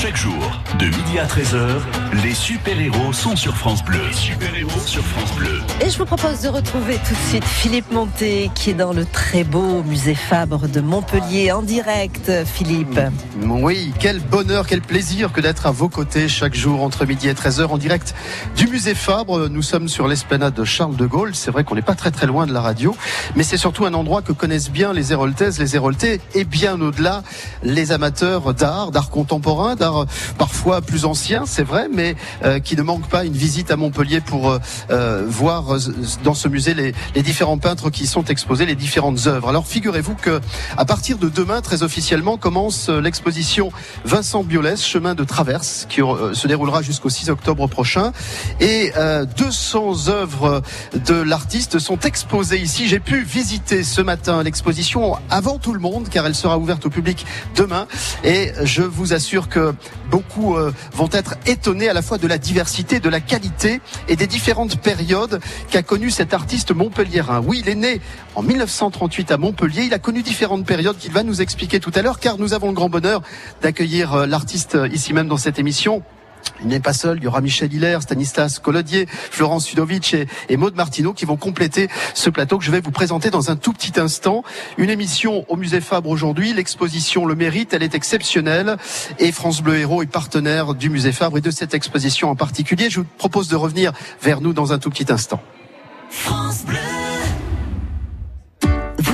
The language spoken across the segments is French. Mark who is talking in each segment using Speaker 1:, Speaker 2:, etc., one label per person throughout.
Speaker 1: Chaque jour, de midi à 13h, les super-héros sont sur France Bleu. super-héros sur France Bleu.
Speaker 2: Et je vous propose de retrouver tout de suite Philippe Monté, qui est dans le très beau musée Fabre de Montpellier en direct. Philippe.
Speaker 3: Oui, quel bonheur, quel plaisir que d'être à vos côtés chaque jour entre midi et 13h en direct du musée Fabre. Nous sommes sur l'esplanade de Charles de Gaulle. C'est vrai qu'on n'est pas très très loin de la radio, mais c'est surtout un endroit que connaissent bien les Héroltaises, les Héroltais et bien au-delà les amateurs d'art, d'art contemporain, d'art parfois plus ancien, c'est vrai, mais euh, qui ne manque pas une visite à Montpellier pour euh, euh, voir dans ce musée les, les, différents peintres qui sont exposés, les différentes œuvres. Alors figurez-vous que à partir de demain, très officiellement, commence l'exposition Vincent Biolès, chemin de traverse, qui se déroulera jusqu'au 6 octobre prochain, et 200 œuvres de l'artiste sont exposées ici. J'ai pu visiter ce matin l'exposition avant tout le monde, car elle sera ouverte au public demain, et je vous assure que beaucoup euh, vont être étonnés à la fois de la diversité, de la qualité et des différentes périodes qu'a connu cet artiste montpelliérain. Oui, il est né en 1938 à Montpellier. Il a connu différentes périodes qu'il va nous expliquer tout à l'heure, car nous avons le grand bonheur d'accueillir euh, l'artiste euh, ici même dans cette émission. Il n'est pas seul, il y aura Michel Hilaire, Stanislas Collodier, Florence Sudovic et, Maude Martineau qui vont compléter ce plateau que je vais vous présenter dans un tout petit instant. Une émission au Musée Fabre aujourd'hui, l'exposition le mérite, elle est exceptionnelle et France Bleu Héros est partenaire du Musée Fabre et de cette exposition en particulier. Je vous propose de revenir vers nous dans un tout petit instant.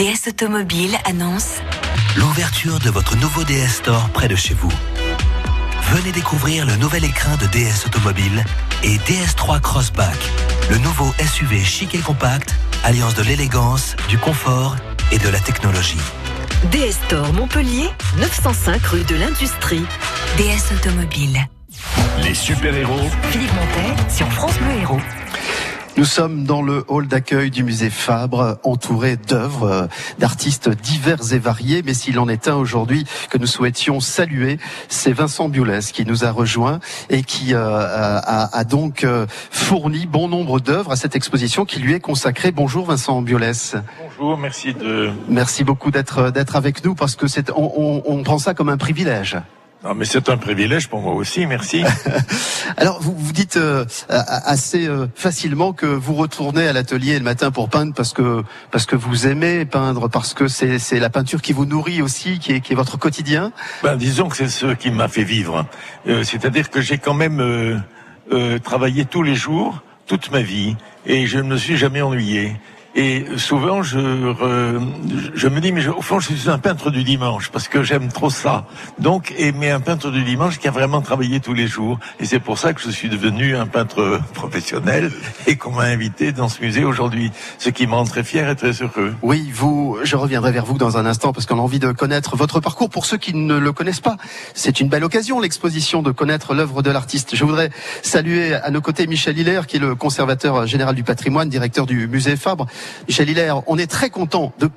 Speaker 4: DS Automobile annonce
Speaker 1: l'ouverture de votre nouveau DS Store près de chez vous. Venez découvrir le nouvel écrin de DS Automobile et DS3 Crossback, le nouveau SUV chic et compact, alliance de l'élégance, du confort et de la technologie.
Speaker 5: DS Store Montpellier, 905 rue de l'Industrie.
Speaker 4: DS Automobile.
Speaker 1: Les super-héros.
Speaker 5: Philippe Montet sur France Bleu Héros.
Speaker 3: Nous sommes dans le hall d'accueil du musée Fabre, entouré d'œuvres euh, d'artistes divers et variés. Mais s'il en est un aujourd'hui que nous souhaitions saluer, c'est Vincent Biolès qui nous a rejoint et qui euh, a, donc euh, fourni bon nombre d'œuvres à cette exposition qui lui est consacrée. Bonjour Vincent Biolès.
Speaker 6: Bonjour, merci de.
Speaker 3: Merci beaucoup d'être d'être avec nous parce que c'est on, on, on prend ça comme un privilège.
Speaker 6: Non, mais c'est un privilège pour moi aussi, merci.
Speaker 3: Alors, vous vous dites euh, assez euh, facilement que vous retournez à l'atelier le matin pour peindre parce que parce que vous aimez peindre, parce que c'est c'est la peinture qui vous nourrit aussi, qui est qui est votre quotidien.
Speaker 6: Ben, disons que c'est ce qui m'a fait vivre. Euh, C'est-à-dire que j'ai quand même euh, travaillé tous les jours, toute ma vie, et je ne me suis jamais ennuyé. Et souvent, je, je me dis, mais au fond, je suis un peintre du dimanche parce que j'aime trop ça. Donc, mais un peintre du dimanche qui a vraiment travaillé tous les jours. Et c'est pour ça que je suis devenu un peintre professionnel et qu'on m'a invité dans ce musée aujourd'hui. Ce qui me rend très fier et très heureux.
Speaker 3: Oui, vous, je reviendrai vers vous dans un instant parce qu'on a envie de connaître votre parcours. Pour ceux qui ne le connaissent pas, c'est une belle occasion, l'exposition, de connaître l'œuvre de l'artiste. Je voudrais saluer à nos côtés Michel Hilaire, qui est le conservateur général du patrimoine, directeur du musée Fabre. Michel Hilaire, on est très content de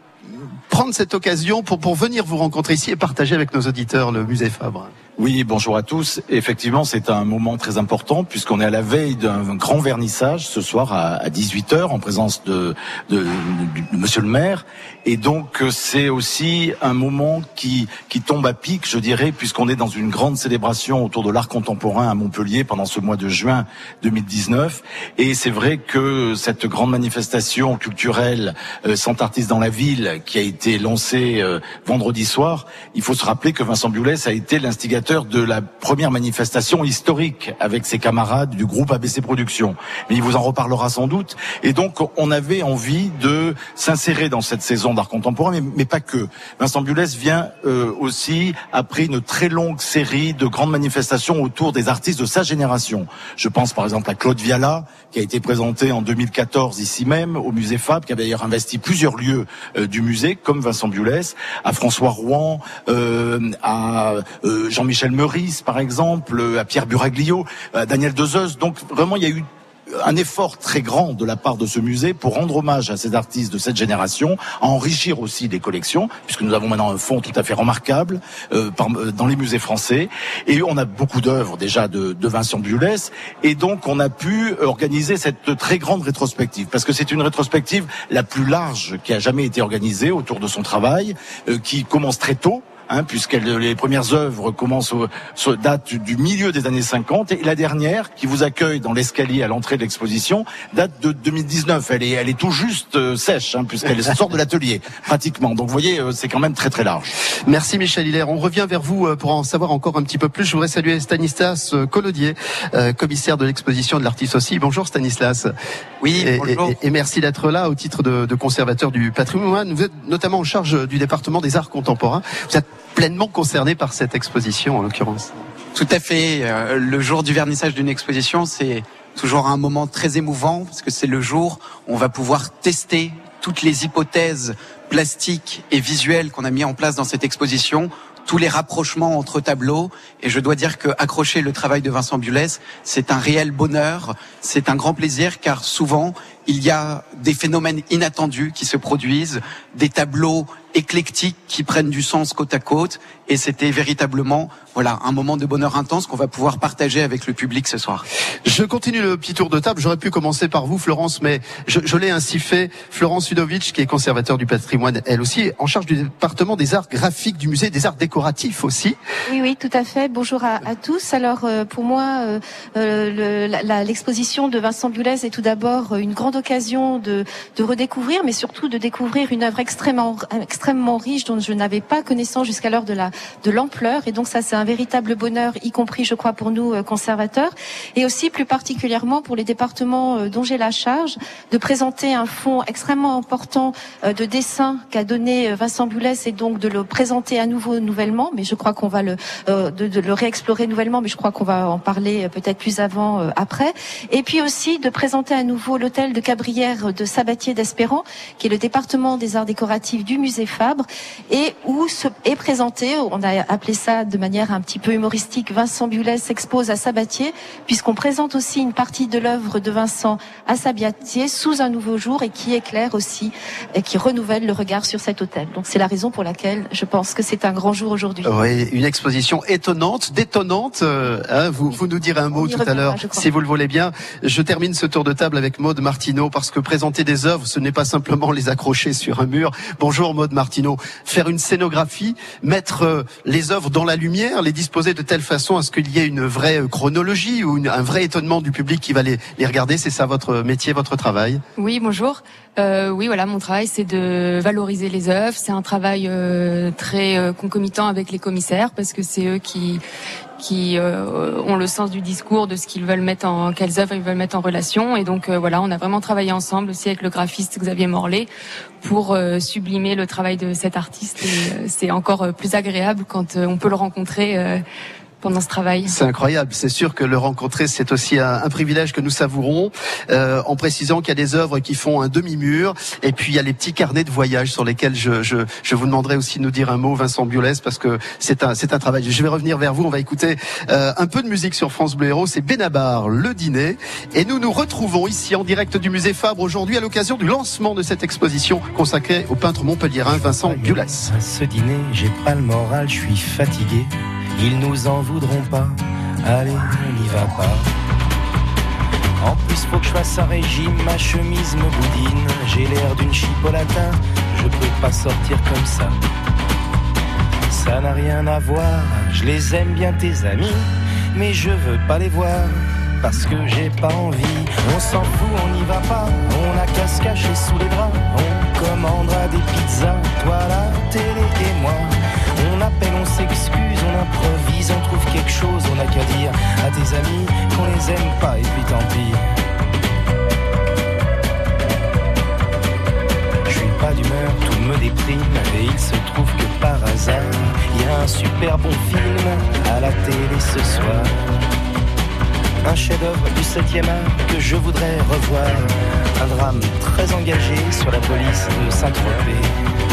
Speaker 3: prendre cette occasion pour, pour venir vous rencontrer ici et partager avec nos auditeurs le musée Fabre.
Speaker 7: Oui, bonjour à tous. Effectivement, c'est un moment très important puisqu'on est à la veille d'un grand vernissage ce soir à 18h en présence de, de, de, de Monsieur le maire. Et donc, c'est aussi un moment qui, qui tombe à pic, je dirais, puisqu'on est dans une grande célébration autour de l'art contemporain à Montpellier pendant ce mois de juin 2019. Et c'est vrai que cette grande manifestation culturelle euh, Sans artiste dans la ville qui a été lancée euh, vendredi soir, il faut se rappeler que Vincent Biolès a été l'instigateur de la première manifestation historique avec ses camarades du groupe ABC Productions. Mais il vous en reparlera sans doute. Et donc, on avait envie de s'insérer dans cette saison d'art contemporain, mais, pas que. Vincent Biolès vient euh, aussi après une très longue série de grandes manifestations autour des artistes de sa génération. Je pense par exemple à Claude Viala, qui a été présenté en 2014 ici même au musée Fab, qui a d'ailleurs investi plusieurs lieux euh, du musée, comme Vincent Biolès, à François Rouen, euh, à euh, Jean-Michel Jean-Michel Meurice, par exemple, à Pierre Buraglio, à Daniel Dezeuse. Donc vraiment, il y a eu un effort très grand de la part de ce musée pour rendre hommage à ces artistes de cette génération, enrichir aussi des collections, puisque nous avons maintenant un fonds tout à fait remarquable euh, euh, dans les musées français. Et on a beaucoup d'œuvres déjà de, de Vincent Bullès, et donc on a pu organiser cette très grande rétrospective, parce que c'est une rétrospective la plus large qui a jamais été organisée autour de son travail, euh, qui commence très tôt hein, puisque les premières œuvres commencent au, date du milieu des années 50 et la dernière qui vous accueille dans l'escalier à l'entrée de l'exposition date de 2019. Elle est, elle est tout juste euh, sèche hein, puisqu'elle sort de l'atelier pratiquement. Donc vous voyez, euh, c'est quand même très très large.
Speaker 3: Merci Michel Hilaire. On revient vers vous euh, pour en savoir encore un petit peu plus. Je voudrais saluer Stanislas Collodier, commissaire de l'exposition de l'artiste aussi. Bonjour Stanislas.
Speaker 8: Oui,
Speaker 3: et,
Speaker 8: bonjour.
Speaker 3: Et, merci d'être là au titre de, de conservateur du patrimoine. Vous êtes notamment en charge du département des arts contemporains. Vous êtes pleinement concerné par cette exposition en l'occurrence.
Speaker 8: Tout à fait. Euh, le jour du vernissage d'une exposition, c'est toujours un moment très émouvant parce que c'est le jour où on va pouvoir tester toutes les hypothèses plastiques et visuelles qu'on a mis en place dans cette exposition tous les rapprochements entre tableaux. Et je dois dire que accrocher le travail de Vincent Bulès, c'est un réel bonheur, c'est un grand plaisir, car souvent, il y a des phénomènes inattendus qui se produisent, des tableaux éclectiques qui prennent du sens côte à côte. Et c'était véritablement, voilà, un moment de bonheur intense qu'on va pouvoir partager avec le public ce soir.
Speaker 3: Je continue le petit tour de table. J'aurais pu commencer par vous, Florence, mais je, je l'ai ainsi fait. Florence Sudovic, qui est conservateur du patrimoine, elle aussi, en charge du département des arts graphiques du musée, des arts décoratifs aussi.
Speaker 9: Oui, oui, tout à fait. Bonjour à, à tous. Alors, euh, pour moi, euh, euh l'exposition de Vincent Bulès est tout d'abord une grande occasion de, de redécouvrir, mais surtout de découvrir une œuvre extrêmement, extrêmement riche dont je n'avais pas connaissance jusqu'alors de la de l'ampleur. Et donc ça, c'est un véritable bonheur, y compris, je crois, pour nous euh, conservateurs, et aussi plus particulièrement pour les départements euh, dont j'ai la charge, de présenter un fonds extrêmement important euh, de dessin qu'a donné Vincent Boulès et donc de le présenter à nouveau nouvellement. Mais je crois qu'on va le de, de, le réexplorer nouvellement, mais je crois qu'on va en parler peut-être plus avant après. Et puis aussi de présenter à nouveau l'hôtel de Cabrières de Sabatier d'Espérant, qui est le département des arts décoratifs du musée Fabre, et où se, est présenté on a appelé ça de manière un petit peu humoristique, Vincent Bulet s'expose à Sabatier, puisqu'on présente aussi une partie de l'œuvre de Vincent à Sabatier sous un nouveau jour et qui éclaire aussi et qui renouvelle le regard sur cet hôtel. Donc c'est la raison pour laquelle je pense que c'est un grand jour aujourd'hui.
Speaker 3: Oui, une exposition étonnante, détonnante. Euh, hein, vous, vous nous direz un mot tout à l'heure, si vous le voulez bien. Je termine ce tour de table avec Maude Martineau, parce que présenter des œuvres, ce n'est pas simplement les accrocher sur un mur. Bonjour Maude Martineau. Faire une scénographie, mettre euh, les œuvres dans la lumière, les disposer de telle façon à ce qu'il y ait une vraie euh, chronologie ou un vrai étonnement du public qui va les, regarder. C'est ça votre métier, votre travail?
Speaker 10: Oui, bonjour. Euh, oui, voilà, mon travail, c'est de valoriser les œuvres. C'est un travail très concomitant avec les commissaires parce que c'est eux qui qui euh, ont le sens du discours, de ce qu'ils veulent mettre en, quelles œuvres ils veulent mettre en relation. Et donc euh, voilà, on a vraiment travaillé ensemble aussi avec le graphiste Xavier Morlet pour euh, sublimer le travail de cet artiste. Et c'est encore plus agréable quand on peut le rencontrer pendant ce travail.
Speaker 3: C'est incroyable. C'est sûr que le rencontrer, c'est aussi un, un, privilège que nous savourons, euh, en précisant qu'il y a des œuvres qui font un demi-mur, et puis il y a les petits carnets de voyage sur lesquels je, je, je vous demanderai aussi de nous dire un mot, Vincent Biolès, parce que c'est un, c'est un travail. Je vais revenir vers vous. On va écouter euh, un peu de musique sur France Bleu Héros. C'est Benabar, le dîner, et nous nous retrouvons ici en direct du musée Fabre aujourd'hui à l'occasion du lancement de cette exposition consacrée au peintre montpelliérain Vincent Biolès.
Speaker 11: Ce dîner, j'ai pas le moral, je suis fatigué. Ils nous en voudront pas, allez, on n'y va pas. En plus, faut que je fasse un régime, ma chemise me boudine. J'ai l'air d'une chipolatin, je peux pas sortir comme ça. Ça n'a rien à voir, je les aime bien tes amis, mais je veux pas les voir parce que j'ai pas envie. On s'en fout, on n'y va pas, on a qu'à se cacher sous les bras. On commandera des pizzas, toi la télé et moi. On improvise, on trouve quelque chose, on n'a qu'à dire à tes amis qu'on les aime pas et puis tant pis. Je suis pas d'humeur, tout me déprime et il se trouve que par hasard, il y a un super bon film à la télé ce soir. Un chef-d'œuvre du 7e art que je voudrais revoir. Un drame très engagé sur la police de Saint-Tropez.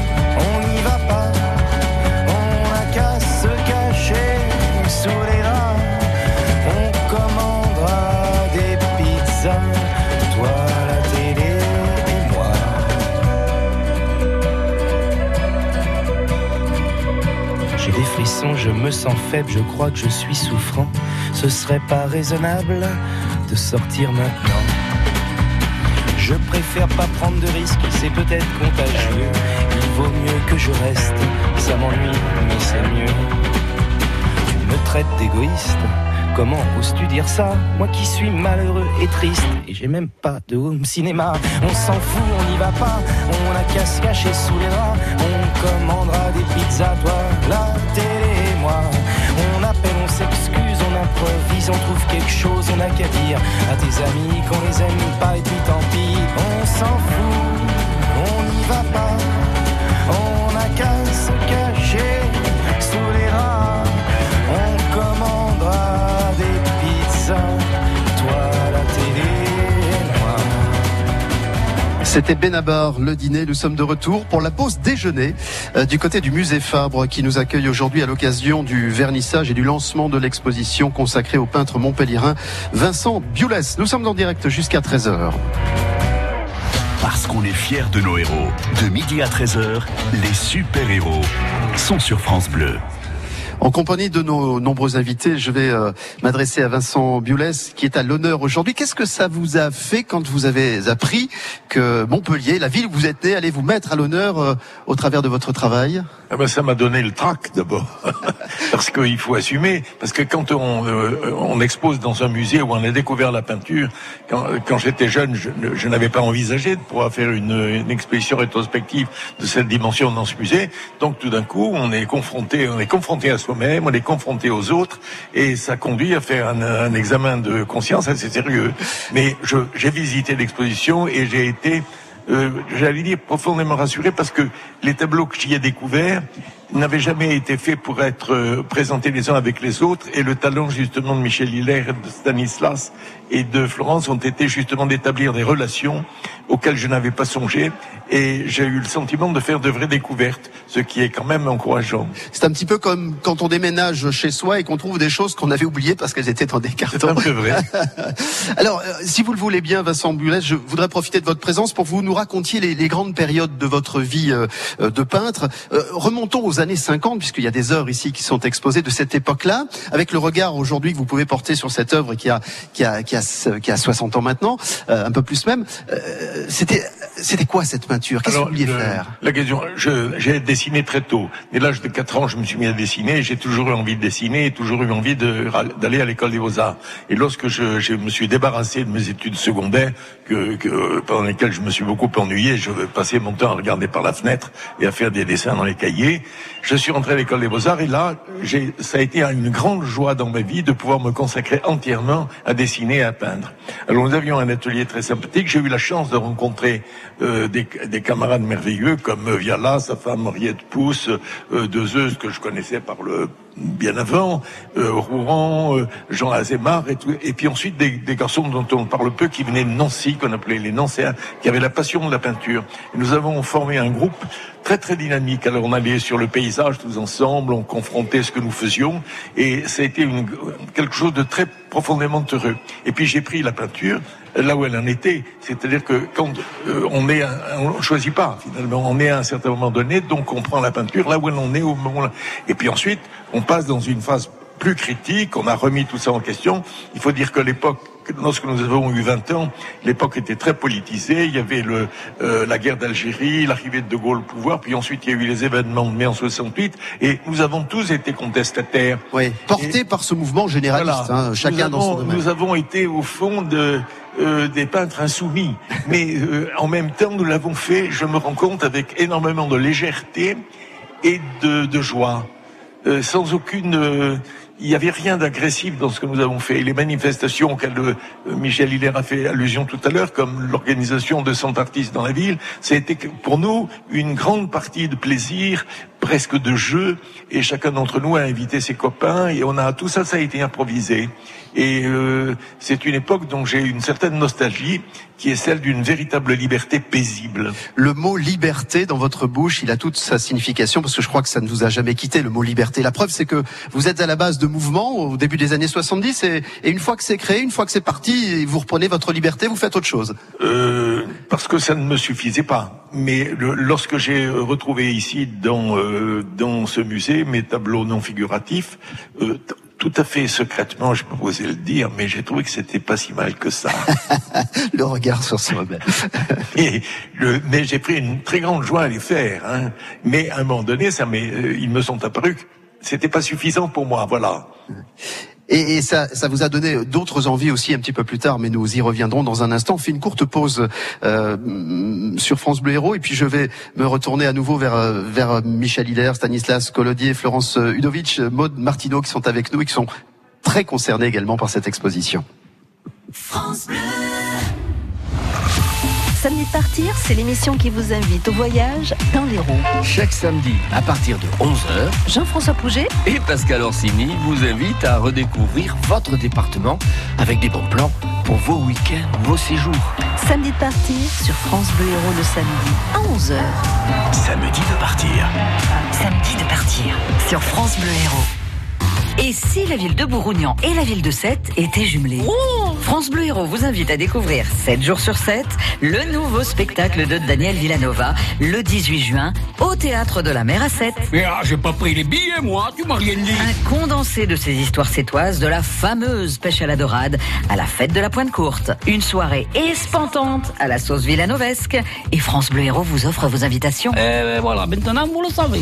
Speaker 11: Je me sens faible, je crois que je suis souffrant. Ce serait pas raisonnable de sortir maintenant. Je préfère pas prendre de risques, c'est peut-être contagieux. Il vaut mieux que je reste, ça m'ennuie, mais c'est mieux. Tu me traites d'égoïste, comment oses-tu dire ça? Moi qui suis malheureux et triste, et j'ai même pas de home cinéma. On s'en fout, on n'y va pas, on a qu'à se cacher sous les draps. On commandera des pizzas, toi, la télé on trouve quelque chose, on n'a qu'à dire à tes amis. Qu'on les aime pas et puis tant pis, on s'en fout, on n'y va pas, on n'a qu'à se
Speaker 3: C'était Benabar, le dîner. Nous sommes de retour pour la pause déjeuner euh, du côté du musée Fabre qui nous accueille aujourd'hui à l'occasion du vernissage et du lancement de l'exposition consacrée au peintre montpelliérain Vincent Biolès. Nous sommes en direct jusqu'à 13h.
Speaker 1: Parce qu'on est fiers de nos héros. De midi à 13h, les super-héros sont sur France Bleu.
Speaker 3: En compagnie de nos nombreux invités, je vais euh, m'adresser à Vincent Biolès qui est à l'honneur aujourd'hui. Qu'est-ce que ça vous a fait quand vous avez appris que Montpellier, la ville où vous êtes né, allait vous mettre à l'honneur euh, au travers de votre travail?
Speaker 6: Ah ben, ça m'a donné le trac d'abord, parce qu'il faut assumer, parce que quand on, euh, on expose dans un musée où on a découvert la peinture, quand, quand j'étais jeune, je, je n'avais pas envisagé de pouvoir faire une, une exposition rétrospective de cette dimension dans ce musée. Donc tout d'un coup, on est confronté, on est confronté à soi-même, on est confronté aux autres, et ça conduit à faire un, examen de conscience assez sérieux. Mais j'ai visité l'exposition et j'ai été euh, j'allais dire profondément rassuré parce que les tableaux que j'y ai découverts n'avaient jamais été faits pour être euh, présentés les uns avec les autres et le talent justement de Michel Hilaire, de Stanislas et de Florence ont été justement d'établir des relations auxquelles je n'avais pas songé et j'ai eu le sentiment de faire de vraies découvertes, ce qui est quand même encourageant.
Speaker 3: C'est un petit peu comme quand on déménage chez soi et qu'on trouve des choses qu'on avait oubliées parce qu'elles étaient dans des cartons.
Speaker 6: C'est un peu vrai.
Speaker 3: Alors, euh, si vous le voulez bien, Vincent Bulet, je voudrais profiter de votre présence pour que vous nous racontiez les, les grandes périodes de votre vie euh, euh, de peintre. Euh, remontons aux années 50, puisqu'il y a des œuvres ici qui sont exposées de cette époque-là, avec le regard aujourd'hui que vous pouvez porter sur cette œuvre qui a qui a qui a, qui a 60 ans maintenant, euh, un peu plus même. Euh, c'était c'était quoi cette peinture? Qu'est-ce que vous vouliez faire?
Speaker 6: La question, j'ai dessiné très tôt. Dès l'âge de 4 ans, je me suis mis à dessiner. J'ai toujours eu envie de dessiner et toujours eu envie d'aller à l'école des beaux-arts. Et lorsque je, je me suis débarrassé de mes études secondaires, que, que- pendant lesquelles je me suis beaucoup ennuyé, je passais mon temps à regarder par la fenêtre et à faire des dessins dans les cahiers, je suis rentré à l'école des beaux-arts et là, ça a été une grande joie dans ma vie de pouvoir me consacrer entièrement à dessiner et Alors nous avions un atelier très sympathique. J'ai eu la chance de rencontrer euh, des, des camarades merveilleux comme euh, Viala, sa femme Henriette Pousse, euh, Dezeuse que je connaissais par le bien avant, euh, Rouen, euh, Jean Azémar et tout. Et puis ensuite des, des garçons dont on parle peu qui venaient de Nancy, qu'on appelait les Nancéens, qui avaient la passion de la peinture. Et nous avons formé un groupe très très dynamique. Alors on allait sur le paysage tous ensemble, on confrontait ce que nous faisions et ça a été une- quelque chose de très profondément heureux. Et puis j'ai pris la peinture là où elle en était, c'est-à-dire que quand euh, on est, on choisit pas finalement, on est à un certain moment donné, donc on prend la peinture là où elle en est au moment là. Et puis ensuite on passe dans une phase plus critique, on a remis tout ça en question. Il faut dire que l'époque, lorsque nous avons eu 20 ans, l'époque était très politisée. Il y avait le, euh, la guerre d'Algérie, l'arrivée de De Gaulle au pouvoir, puis ensuite il y a eu les événements de mai en 68, et nous avons tous été contestataires.
Speaker 3: Oui, porté par ce mouvement généraliste,
Speaker 6: Voilà.
Speaker 3: hein, chacun
Speaker 6: nous
Speaker 3: dans son
Speaker 6: avons,
Speaker 3: domaine.
Speaker 6: Nous avons été au fond de, euh, des peintres insoumis, mais euh, en même temps nous l'avons fait, je me rends compte, avec énormément de légèreté et de, de joie, Euh, sans aucune. Il n'y avait rien d'agressif dans ce que nous avons fait. Et les manifestations auxquelles euh, Michel Hilaire a fait allusion tout à l'heure, comme l'organisation de 100 artistes dans la ville, été pour nous une grande partie de plaisir, presque de jeu, et chacun d'entre nous a invité ses copains, et on a tout ça, ça a été improvisé. Et euh, c'est une époque dont j'ai une certaine nostalgie, qui est celle d'une véritable liberté paisible.
Speaker 3: Le mot liberté dans votre bouche, il a toute sa signification parce que je crois que ça ne vous a jamais quitté le mot liberté. La preuve, c'est que vous êtes à la base de mouvements au début des années 70 et, et une fois que c'est créé, une fois que c'est parti, vous reprenez votre liberté, vous faites autre chose.
Speaker 6: Euh, parce que ça ne me suffisait pas. Mais le, lorsque j'ai retrouvé ici dans euh, dans ce musée mes tableaux non figuratifs, euh, tout à fait secrètement, je peux oser le dire, mais j'ai trouvé que c'était pas si mal que ça.
Speaker 3: le regard sur
Speaker 6: le, mais j'ai pris une très grande joie à les faire. Hein. Mais à un moment donné, ça euh, ils me sont apparus que c'était pas suffisant pour moi. Voilà.
Speaker 3: Et, et ça, ça, vous a donné d'autres envies aussi un petit peu plus tard, mais nous y reviendrons dans un instant. On fait une courte pause euh, sur France Bleu Héros, et puis je vais me retourner à nouveau vers, vers Michel Hiller, Stanislas Colodier, Florence Udovic, Maude Martineau qui sont avec nous et qui sont très concernés également par cette exposition.
Speaker 2: France Bleu. Samedi de partir, c'est l'émission qui vous invite au voyage dans l'Hérault.
Speaker 12: Chaque samedi, à partir de 11h,
Speaker 2: Jean-François Pouget
Speaker 12: et Pascal Orsini vous invitent à redécouvrir votre département avec des bons plans pour vos week-ends, vos séjours.
Speaker 2: Samedi de partir sur France Bleu Héros le samedi à 11h.
Speaker 1: Samedi de partir.
Speaker 4: Samedi de partir sur France Bleu Héros. Et si la ville de Bourgougnan et la ville de Sète étaient jumelées France Bleu Héros vous invite à découvrir 7 jours sur 7 le nouveau spectacle de Daniel Villanova le 18 juin au théâtre de la Mer à Sète.
Speaker 13: Mais ah, j'ai pas pris les billets, moi, tu m'as rien dit.
Speaker 4: Un condensé de ces histoires sétoises de la fameuse pêche à la dorade à la fête de la Pointe Courte. Une soirée espantante à la sauce villanovesque. Et France Bleu Héros vous offre vos invitations.
Speaker 13: Eh ben voilà, maintenant vous le savez.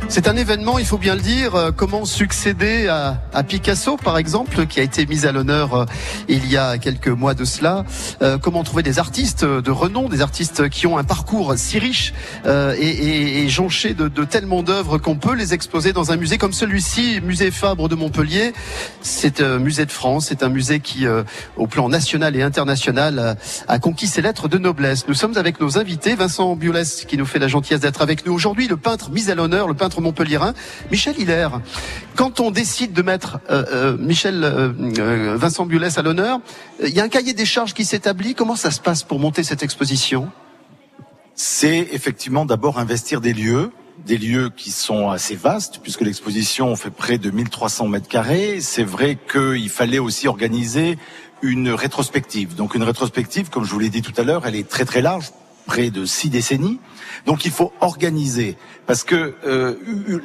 Speaker 3: C'est un événement, il faut bien le dire. Euh, Comment succéder à, à Picasso, par exemple, qui a été mis à l'honneur euh, il y a quelques mois de cela Euh, Comment trouver des artistes de renom, des artistes qui ont un parcours si riche euh, et, et- et jonché de, de tellement d'œuvres qu'on peut les exposer dans un musée comme celui-ci, musée Fabre de Montpellier. C'est un musée de France, c'est un musée qui, euh, au plan national et international, a conquis ses lettres de noblesse. Nous sommes avec nos invités, Vincent Biolès, qui nous fait la gentillesse d'être avec nous aujourd'hui, le peintre mis à l'honneur, le peintre montpelliérain, Michel Hiller. Quand on décide de mettre euh, euh, Michel euh, euh, Vincent Biolès à l'honneur, euh, il y a un cahier des charges qui s'établit. Comment ça se passe pour monter cette exposition?
Speaker 7: C'est effectivement d'abord investir des lieux, des lieux qui sont assez vastes, puisque l'exposition fait près de 1300 mètres carrés. C'est vrai qu'il fallait aussi organiser une rétrospective. Donc une rétrospective, comme je vous l'ai dit tout à l'heure, elle est très très large, près de six décennies. Donc il faut organiser, parce que euh,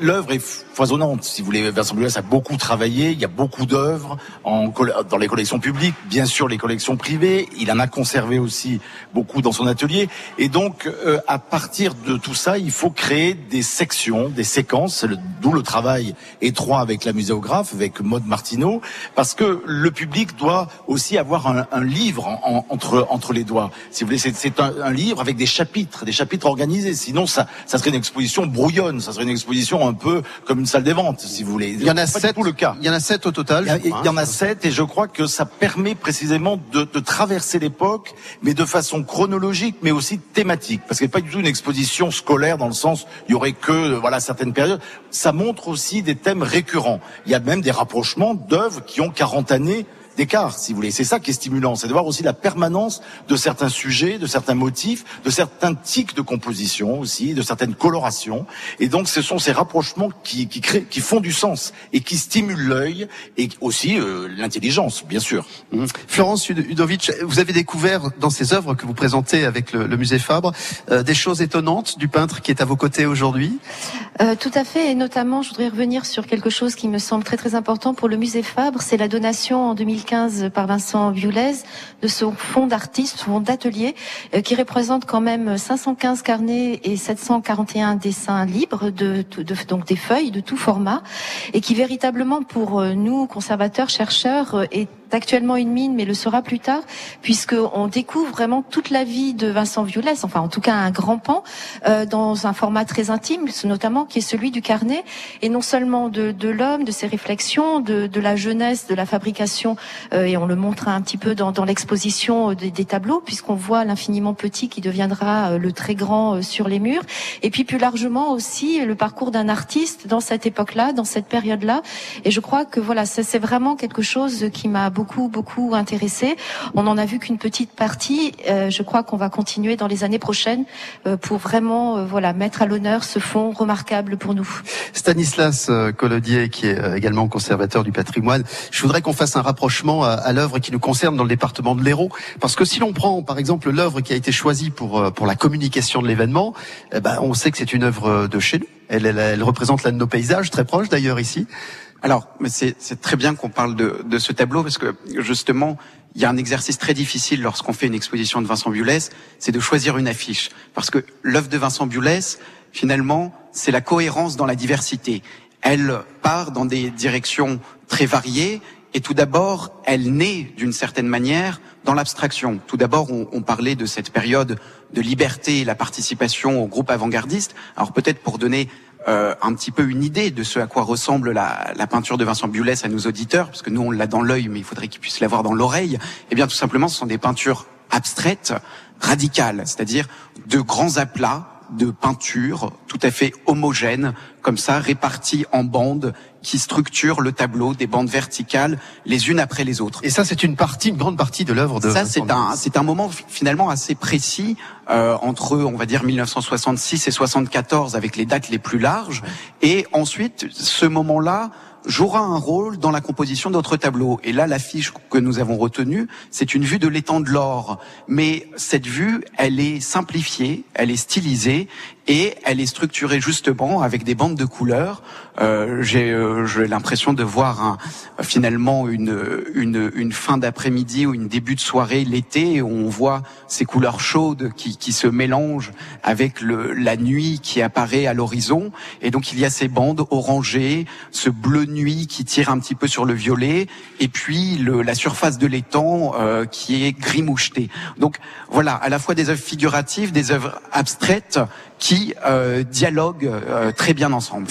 Speaker 7: l'œuvre est foisonnante. Si vous voulez, Vincent Bulas a beaucoup travaillé. Il y a beaucoup d'œuvres dans les collections publiques, bien sûr les collections privées. Il en a conservé aussi beaucoup dans son atelier. Et donc, euh, à partir de tout ça, il faut créer des sections, des séquences. D'où le travail étroit avec la muséographe, avec Maud Martineau, parce que le public doit aussi avoir un, livre en- en- entre les doigts. Si vous voulez, c'est- un livre avec des chapitres, des chapitres organisés. Sinon, ça ça serait une exposition brouillonne. Ça serait une exposition un peu comme une salle des ventes, si vous voulez.
Speaker 3: Il y en a sept.
Speaker 7: le cas.
Speaker 3: Il y en a sept au total.
Speaker 7: Il y, a-
Speaker 3: crois,
Speaker 7: il y en
Speaker 3: hein.
Speaker 7: a sept et je crois que ça permet précisément de, de traverser l'époque, mais de façon chronologique, mais aussi thématique. Parce que c'est pas du tout une exposition scolaire dans le sens il y aurait que euh, voilà certaines périodes. Ça montre aussi des thèmes récurrents. Il y a même des rapprochements d'œuvres qui ont 40 années d'écart, si vous voulez. C'est ça qui est stimulant, c'est de voir aussi la permanence de certains sujets, de certains motifs, de certains tics de composition aussi, de certaines colorations. Et donc, ce sont ces rapprochements qui, qui créent, qui font du sens et qui stimulent l'œil et aussi euh, l'intelligence, bien sûr.
Speaker 3: Mhm. Florence Ud- Udovic, vous avez découvert dans ces œuvres que vous présentez avec le, le musée Fabre euh, des choses étonnantes du peintre qui est à vos côtés aujourd'hui?
Speaker 9: Euh, tout à fait, et notamment, je voudrais revenir sur quelque chose qui me semble très très important pour le musée Fabre, c'est la donation en 2015 par Vincent Violez de son fonds d'artistes, fonds d'atelier, euh, qui représente quand même 515 carnets et 741 dessins libres, de, donc des feuilles de tout format, et qui véritablement pour euh, nous, conservateurs, chercheurs, euh, est actuellement une mine, mais le sera plus tard, puisque on découvre vraiment toute la vie de Vincent Violès, enfin en tout cas un grand pan, euh, dans un format très intime, notamment qui est celui du carnet, et non seulement de, l'homme, de ses réflexions, de, la jeunesse, de la fabrication, et on le montre un petit peu dans, dans l'exposition des, des, tableaux, puisqu'on voit l'infiniment petit qui deviendra euh, le très grand euh, sur les murs, et puis plus largement aussi le parcours d'un artiste dans cette époque-là, dans cette période-là, et je crois que voilà, c'est vraiment quelque chose qui m'a beaucoup, beaucoup intéressé. On en a vu qu'une petite partie. Euh, je crois qu'on va continuer dans les années prochaines euh, pour vraiment, euh, voilà, mettre à l'honneur ce fonds remarquable pour nous.
Speaker 3: Stanislas Collodier, qui est également conservateur du patrimoine, je voudrais qu'on fasse un rapprochement à, à l'œuvre qui nous concerne dans le département de l'Hérault, parce que si l'on prend, par exemple, l'œuvre qui a été choisie pour pour la communication de l'événement, eh ben, on sait que c'est une œuvre de chez nous. Elle, elle, elle représente l'un de nos paysages, très proche d'ailleurs ici.
Speaker 8: Alors, c'est très bien qu'on parle de, de, ce tableau parce que justement, il y a un exercice très difficile lorsqu'on fait une exposition de Vincent Biolès, c'est de choisir une affiche. Parce que l'œuvre de Vincent Biolès, finalement, c'est la cohérence dans la diversité. Elle part dans des directions très variées et tout d'abord, elle naît d'une certaine manière dans l'abstraction. Tout d'abord, on, on, parlait de cette période de liberté et la participation au groupe avant-gardiste. Alors peut-être pour donner euh, un petit peu une idée de ce à quoi ressemble la, la peinture de Vincent Biolès à nos auditeurs, parce que nous on l'a dans l'œil, mais il faudrait qu'ils puissent l'avoir dans l'oreille. Eh bien, tout simplement, ce sont des peintures abstraites, radicales, c'est-à-dire de grands aplats de peinture tout à fait homogènes, comme ça, réparties en bandes qui structurent le tableau, des bandes verticales, les unes après les autres.
Speaker 3: Et ça, c'est une partie, une grande partie de l'œuvre de.
Speaker 8: Ça, c'est un, c'est un moment finalement assez précis euh, entre, on va dire, 1966 et 74, avec les dates les plus larges. Et ensuite, ce moment-là jouera un rôle dans la composition d'autres tableaux. Et là, l'affiche que nous avons retenue, c'est une vue de l'étang de l'or. Mais cette vue, elle est simplifiée, elle est stylisée et elle est structurée justement avec des bandes de couleurs. Euh, J'ai euh, l'impression de voir un, finalement une, une, une fin d'après-midi ou une début de soirée l'été où on voit ces couleurs chaudes qui, qui se mélangent avec le, la nuit qui apparaît à l'horizon. Et donc il y a ces bandes orangées, ce bleu nuit qui tire un petit peu sur le violet, et puis le, la surface de l'étang euh, qui est gris moucheté. Donc voilà, à la fois des œuvres figuratives, des œuvres abstraites qui euh, dialoguent euh, très bien ensemble.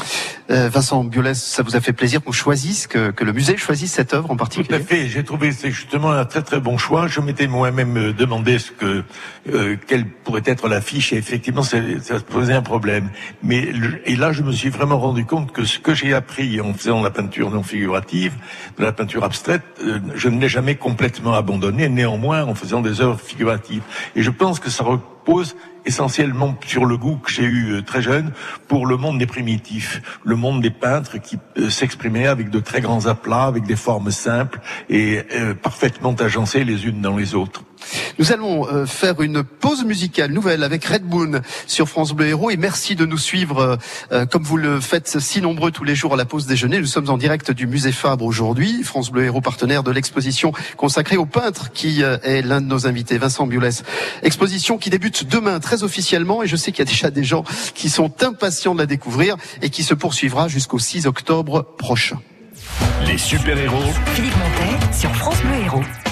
Speaker 3: Euh, Vincent Biolès, ça vous a fait plaisir qu'on choisisse, que, que, le musée choisisse cette œuvre en particulier
Speaker 6: Tout à fait, j'ai trouvé c'est justement un très très bon choix. Je m'étais moi-même euh, demandé ce que euh, quelle pourrait être l'affiche et effectivement ça, ça posait un problème. Mais et là je me suis vraiment rendu compte que ce que j'ai appris en faisant la peinture non figurative, de la peinture abstraite, euh, je ne l'ai jamais complètement abandonné. Néanmoins, en faisant des œuvres figuratives, et je pense que ça repose essentiellement sur le goût que j'ai eu très jeune pour le monde des primitifs, le monde des peintres qui euh, s'exprimaient avec de très grands aplats, avec des formes simples et euh, parfaitement agencées les unes dans les autres.
Speaker 3: Nous allons euh, faire une pause musicale nouvelle avec Red Moon sur France Bleu Héros et merci de nous suivre euh, comme vous le faites si nombreux tous les jours à la pause déjeuner. Nous sommes en direct du musée Fabre aujourd'hui. France Bleu Héros partenaire de l'exposition consacrée au peintre qui euh, est l'un de nos invités, Vincent Biolès. Exposition qui débute demain très officiellement et je sais qu'il y a déjà des gens qui sont impatients de la découvrir et qui se poursuivra jusqu'au 6 octobre prochain.
Speaker 1: Les super-héros.
Speaker 5: Philippe Montet sur France Bleu Héros.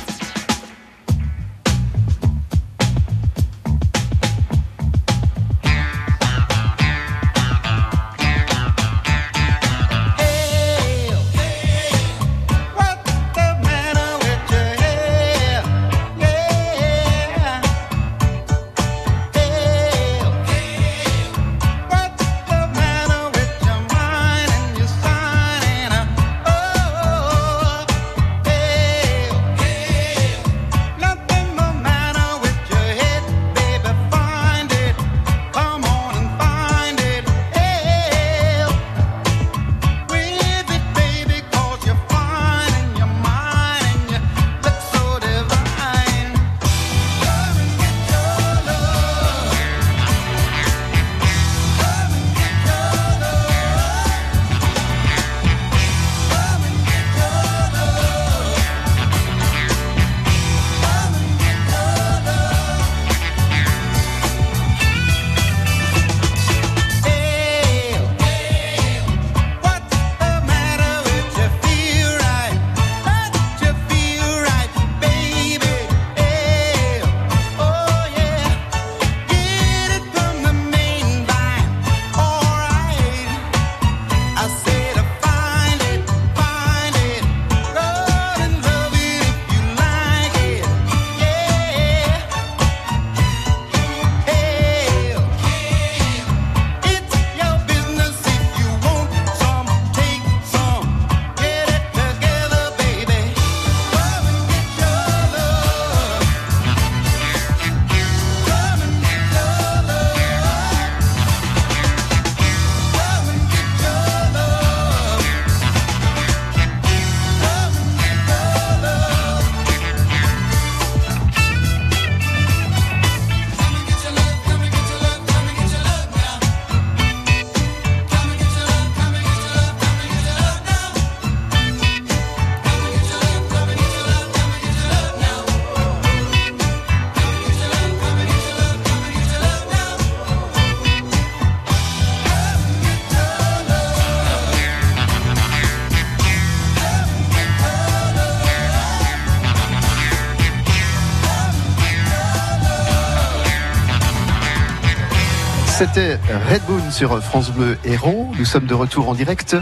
Speaker 3: C'était Red Moon sur France Bleu Héros. Nous sommes de retour en direct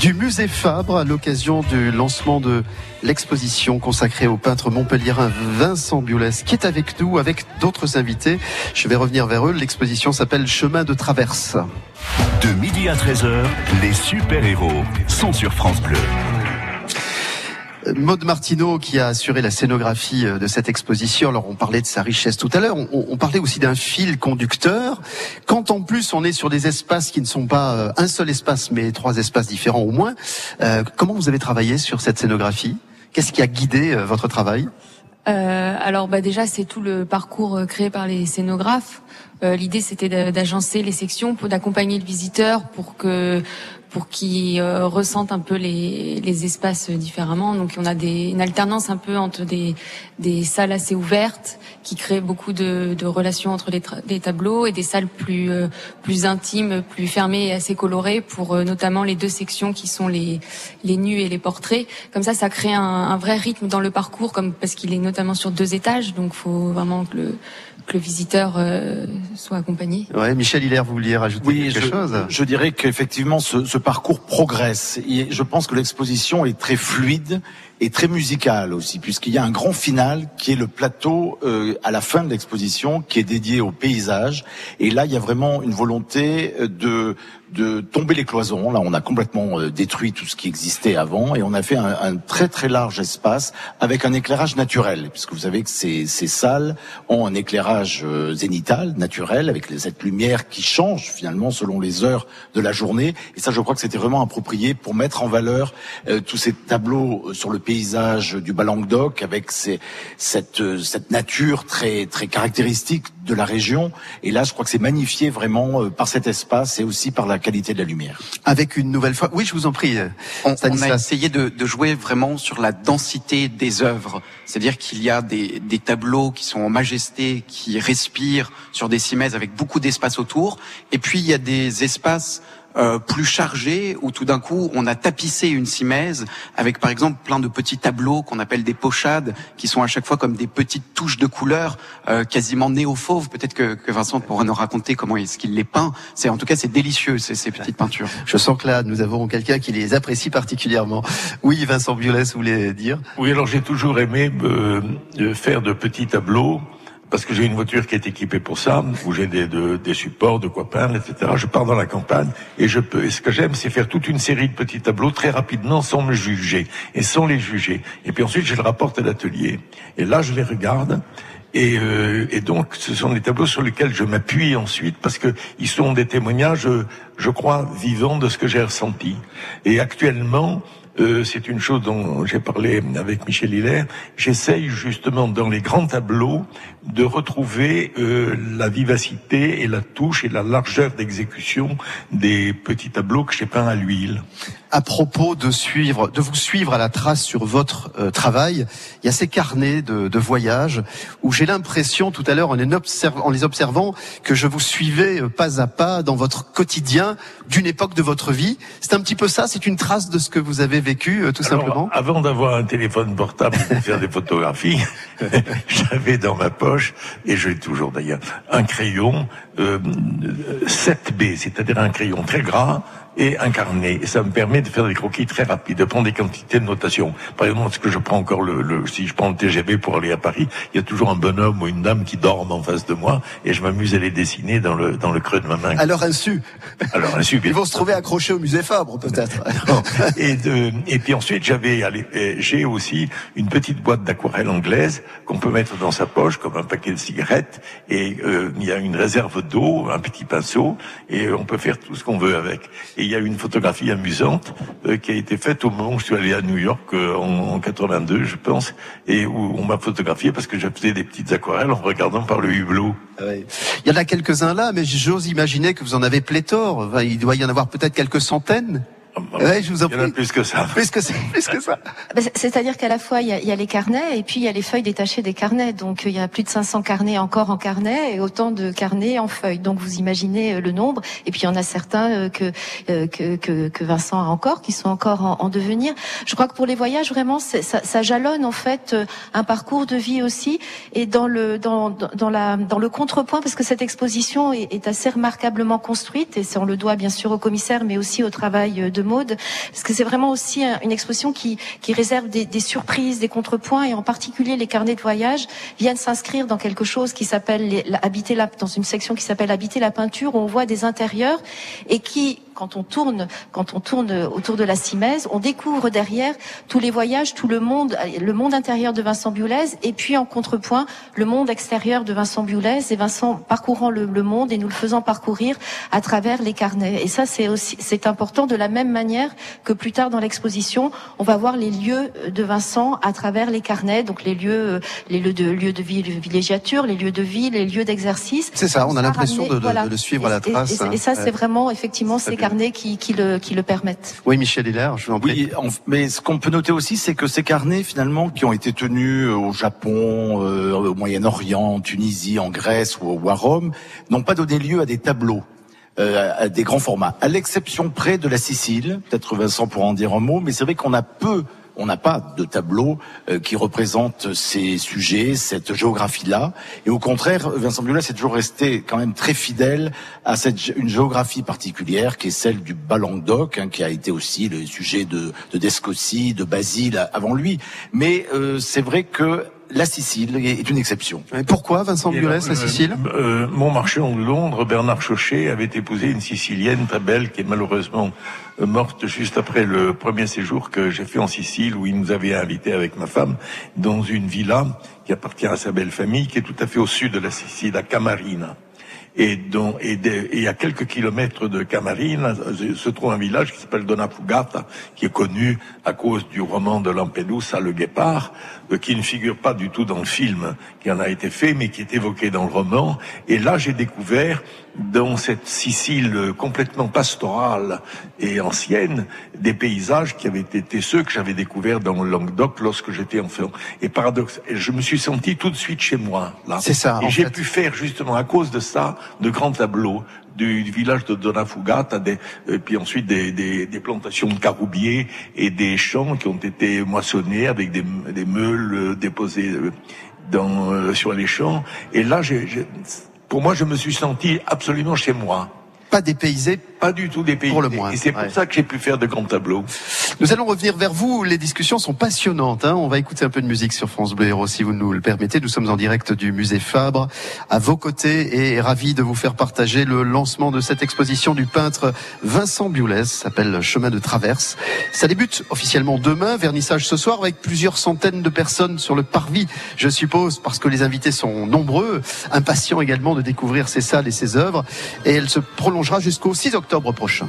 Speaker 3: du musée Fabre à l'occasion du lancement de l'exposition consacrée au peintre montpelliérain Vincent Biolès qui est avec nous avec d'autres invités. Je vais revenir vers eux. L'exposition s'appelle Chemin de traverse.
Speaker 1: De midi à 13h, les super-héros sont sur France Bleu.
Speaker 3: Maude Martineau qui a assuré la scénographie euh, de cette exposition. Alors on parlait de sa richesse tout à l'heure, on, parlait aussi d'un fil conducteur. Quand en plus on est sur des espaces qui ne sont pas euh, un seul espace mais trois espaces différents au moins, euh, comment vous avez travaillé sur cette scénographie? Qu'est-ce qui a guidé votre travail?
Speaker 10: Euh, alors bah déjà c'est tout le parcours créé par les scénographes. L'idée c'était d'a- d'agencer les sections d'accompagner le visiteur pour que pour qu'il euh, ressente un peu les, les espaces différemment. Donc on a des, une alternance un peu entre des, des salles assez ouvertes qui créent beaucoup de, de relations entre les, les tableaux et des salles plus euh, plus intimes, plus fermées et assez colorées pour euh, notamment les deux sections qui sont les les nus et les portraits. Comme ça, ça crée un, un vrai rythme dans le parcours, comme parce qu'il est notamment sur deux étages, donc faut vraiment que le que le visiteur euh, soit accompagné.
Speaker 3: Ouais, Michel Hilaire, vous vouliez rajouter
Speaker 7: Oui,
Speaker 3: quelque
Speaker 7: je,
Speaker 3: chose?
Speaker 7: je dirais qu'effectivement ce, ce parcours progresse. Et je pense que l'exposition est très fluide et très musicale aussi, puisqu'il y a un grand final qui est le plateau euh, à la fin de l'exposition, qui est dédié au paysage. Et là, il y a vraiment une volonté euh, de de tomber les cloisons. Là, on a complètement euh, détruit tout ce qui existait avant et on a fait un, un très très large espace avec un éclairage naturel, puisque vous savez que ces, ces salles ont un éclairage euh, zénital, naturel, avec cette lumière qui change finalement selon les heures de la journée. Et ça, je crois que c'était vraiment approprié pour mettre en valeur euh, tous ces tableaux sur le paysage du Bas-Languedoc, avec ces, cette, cette nature très très caractéristique de la région. Et là, je crois que c'est magnifié vraiment euh, par cet espace et aussi par la qualité de la lumière.
Speaker 3: Avec une nouvelle fois. Oui, je vous en prie. euh,
Speaker 8: On, on a essayé de, de jouer vraiment sur la densité des œuvres. C'est-à-dire qu'il y a des, des tableaux qui sont en majesté, qui respirent sur des cimaises avec beaucoup d'espace autour. Et puis il y a des espaces euh, plus chargés où tout d'un coup on a tapissé une cimaise avec par exemple plein de petits tableaux qu'on appelle des pochades qui sont à chaque fois comme des petites touches de couleur euh, quasiment néo-fauves. Peut-être que, que Vincent pourra nous raconter comment est-ce qu'il les peint. C'est en tout cas c'est délicieux ces, ces petites peintures.
Speaker 3: Je sens que là, nous avons quelqu'un qui les apprécie particulièrement. Oui, Vincent Biolès, vous voulez dire?
Speaker 6: Oui, alors j'ai toujours aimé euh, euh, faire de petits tableaux parce que j'ai une voiture qui est équipée pour ça, où j'ai des, de- des supports, de quoi peindre, etc. Je pars dans la campagne et je peux. Et ce que j'aime, c'est faire toute une série de petits tableaux très rapidement, sans me juger et sans les juger. Et puis ensuite, je le rapporte à l'atelier. Et là, je les regarde. Et, euh, et donc, ce sont des tableaux sur lesquels je m'appuie ensuite parce que ils sont des témoignages, je crois, vivants de ce que j'ai ressenti. Et actuellement, euh, c'est une chose dont j'ai parlé avec Michel Hilaire. J'essaye justement dans les grands tableaux de retrouver euh, la vivacité et la touche et la largeur d'exécution des petits tableaux que j'ai peints à l'huile.
Speaker 3: À propos de suivre, de vous suivre à la trace sur votre euh, travail, il y a ces carnets de, de voyage où j'ai l'impression tout à l'heure en, en les observant que je vous suivais euh, pas à pas dans votre quotidien d'une époque de votre vie. C'est un petit peu ça, c'est une trace de ce que vous avez vécu euh, tout
Speaker 6: Alors,
Speaker 3: simplement.
Speaker 6: Avant d'avoir un téléphone portable pour faire des photographies, j'avais dans ma poche, et je l'ai toujours d'ailleurs, un crayon euh, 7B, c'est-à-dire un crayon très gras et un carnet. Et ça me permet de faire des croquis très rapides, de prendre des quantités de notation. Par exemple, ce que je prends encore le, le- si je prends le TGV pour aller à Paris, il y a toujours un bonhomme ou une dame qui dorment en face de moi, et je m'amuse à les dessiner dans le dans le creux de ma main.
Speaker 3: Leur insu.
Speaker 6: Alors, insu,
Speaker 3: Ils vont se trouver accrochés au musée Fabre peut-être.
Speaker 6: et, de, et puis ensuite, j'avais, euh, j'ai aussi une petite boîte d'aquarelle anglaise qu'on peut mettre dans sa poche comme un paquet de cigarettes. Et euh, il y a une réserve d'eau, un petit pinceau, et on peut faire tout ce qu'on veut avec. Et il y a une photographie amusante euh, qui a été faite au moment où je suis allé à New York euh, en, en 82, je pense, et où on m'a photographié parce que je faisais des petites aquarelles en regardant par le hublot.
Speaker 3: Ouais. Il y en a quelques-uns là, mais j'ose imaginer que vous en avez pléthore. Il doit y en avoir peut-être quelques centaines. Ouais, je vous en
Speaker 6: Il y en a
Speaker 3: prie.
Speaker 6: plus que ça.
Speaker 3: Plus que ça, plus que ça.
Speaker 9: Bah, c'est- C'est-à-dire qu'à la fois il y, a, il y a les carnets et puis il y a les feuilles détachées des carnets. Donc il y a plus de 500 carnets encore en carnet et autant de carnets en feuilles. Donc vous imaginez euh, le nombre. Et puis il y en a certains euh, que, euh, que, que, que Vincent a encore, qui sont encore en, en devenir. Je crois que pour les voyages vraiment ça, ça jalonne en fait euh, un parcours de vie aussi et dans le dans, dans, la dans le contrepoint parce que cette exposition est, est assez remarquablement construite et c'est on le doit bien sûr au commissaire mais aussi au travail euh, de Parce que c'est vraiment aussi un- une exposition qui réserve des, surprises, des contrepoints et en particulier les carnets de voyage viennent s'inscrire dans quelque chose qui s'appelle habiter la dans une section qui s'appelle habiter la peinture où on voit des intérieurs et qui quand on tourne, quand on tourne autour de la Simèze, on découvre derrière tous les voyages, tout le monde, le monde intérieur de Vincent Biolez, et puis en contrepoint le monde extérieur de Vincent Biolez, et Vincent parcourant le, le monde et nous le faisant parcourir à travers les carnets. Et ça, c'est aussi, c'est important de la même manière que plus tard dans l'exposition, on va voir les lieux de Vincent à travers les carnets, donc les lieux, les lieux de lieux de villégiature, les lieux de vie, les lieux d'exercice.
Speaker 3: C'est ça, on a l'impression de, de-
Speaker 9: voilà.
Speaker 3: de suivre à la
Speaker 9: Et- et-
Speaker 3: trace.
Speaker 9: Et,
Speaker 3: hein.
Speaker 9: et ça, c'est
Speaker 3: Ouais.
Speaker 9: vraiment effectivement ces
Speaker 3: bien.
Speaker 9: Carnets qui, qui, le, qui le permettent.
Speaker 3: Oui, Michel Hilaire, je vous en prie.
Speaker 7: Oui, mais ce qu'on peut noter aussi, c'est que ces carnets, finalement, qui ont été tenus au Japon, euh, au Moyen-Orient, en Tunisie, en Grèce ou, ou à Rome, n'ont pas donné lieu à des tableaux. euh, à des grands formats, à l'exception près de la Sicile. Peut-être Vincent pourra en dire un mot, mais c'est vrai qu'on a peu, on n'a pas de tableau euh, qui représente ces sujets, cette géographie-là. Et au contraire, Vincent Biolay est toujours resté quand même très fidèle à cette une géographie particulière qui est celle du Bas-Languedoc, hein, qui a été aussi le sujet de, de de Basile avant lui. Mais euh, c'est vrai que la Sicile est une exception.
Speaker 3: Et pourquoi Vincent
Speaker 6: Et
Speaker 3: Biolay,
Speaker 6: alors,
Speaker 3: la Sicile?
Speaker 6: euh, Mon marchand de Londres, Bernard Chauchet, avait épousé une Sicilienne très belle qui est malheureusement euh, morte juste après le premier séjour que j'ai fait en Sicile où il nous avait invités avec ma femme dans une villa qui appartient à sa belle famille qui est tout à fait au sud de la Sicile, à Camarina. Et, dont, et, de- et à quelques kilomètres de Camarina euh, se trouve un village qui s'appelle Donafugata, qui est connu à cause du roman de Lampedusa, Le Guépard, euh, qui ne figure pas du tout dans le film qui en a été fait, mais qui est évoqué dans le roman. Et là, j'ai découvert dans cette Sicile euh, complètement pastorale et ancienne des paysages qui avaient été ceux que j'avais découverts dans le Languedoc lorsque j'étais enfant. Et paradoxe, je me suis senti tout de suite chez moi. Là.
Speaker 3: C'est ça,
Speaker 6: Et j'ai pu faire justement à cause de ça de grands tableaux du, village de Donafugata, des, et puis ensuite des, des, des plantations de caroubiers et des champs qui ont été moissonnés avec des, des meules euh, déposées euh, dans, euh, sur les champs. Et là, j'ai, j'ai- pour moi, je me suis senti absolument chez moi.
Speaker 3: Pas dépaysé
Speaker 6: Pas du tout dépaysé.
Speaker 3: Pour le moins,
Speaker 6: Et c'est pour
Speaker 3: ouais.
Speaker 6: ça que j'ai pu faire de grands tableaux.
Speaker 3: Nous allons revenir vers vous. Les discussions sont passionnantes. hein. On va écouter un peu de musique sur France Bleu Héros, si vous nous le permettez. Nous sommes en direct du musée Fabre, à vos côtés, et ravis de vous faire partager le lancement de cette exposition du peintre Vincent Biolès, s'appelle Chemin de Traverse. Ça débute officiellement demain, vernissage ce soir, avec plusieurs centaines de personnes sur le parvis, je suppose, parce que les invités sont nombreux, impatients également de découvrir ces salles et ces œuvres, et elle se prolongera jusqu'au 6 octobre prochain.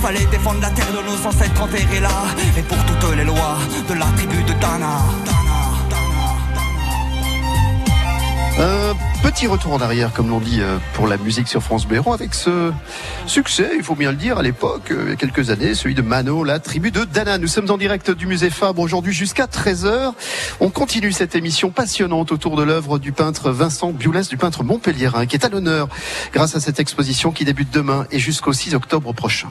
Speaker 14: Fallait défendre la terre de nos ancêtres enterrés là. Et pour toutes les lois de la tribu de Dana.
Speaker 3: Un petit retour en arrière, comme l'on dit euh, pour la musique sur France Héros, avec ce succès, il faut bien le dire, à l'époque, euh, il y a quelques années, celui de Mano, la tribu de Dana. Nous sommes en direct du musée Fabre aujourd'hui jusqu'à 13h. On continue cette émission passionnante autour de l'œuvre du peintre Vincent Biolès, du peintre montpelliérain, qui est à l'honneur grâce à cette exposition qui débute demain et jusqu'au 6 octobre prochain.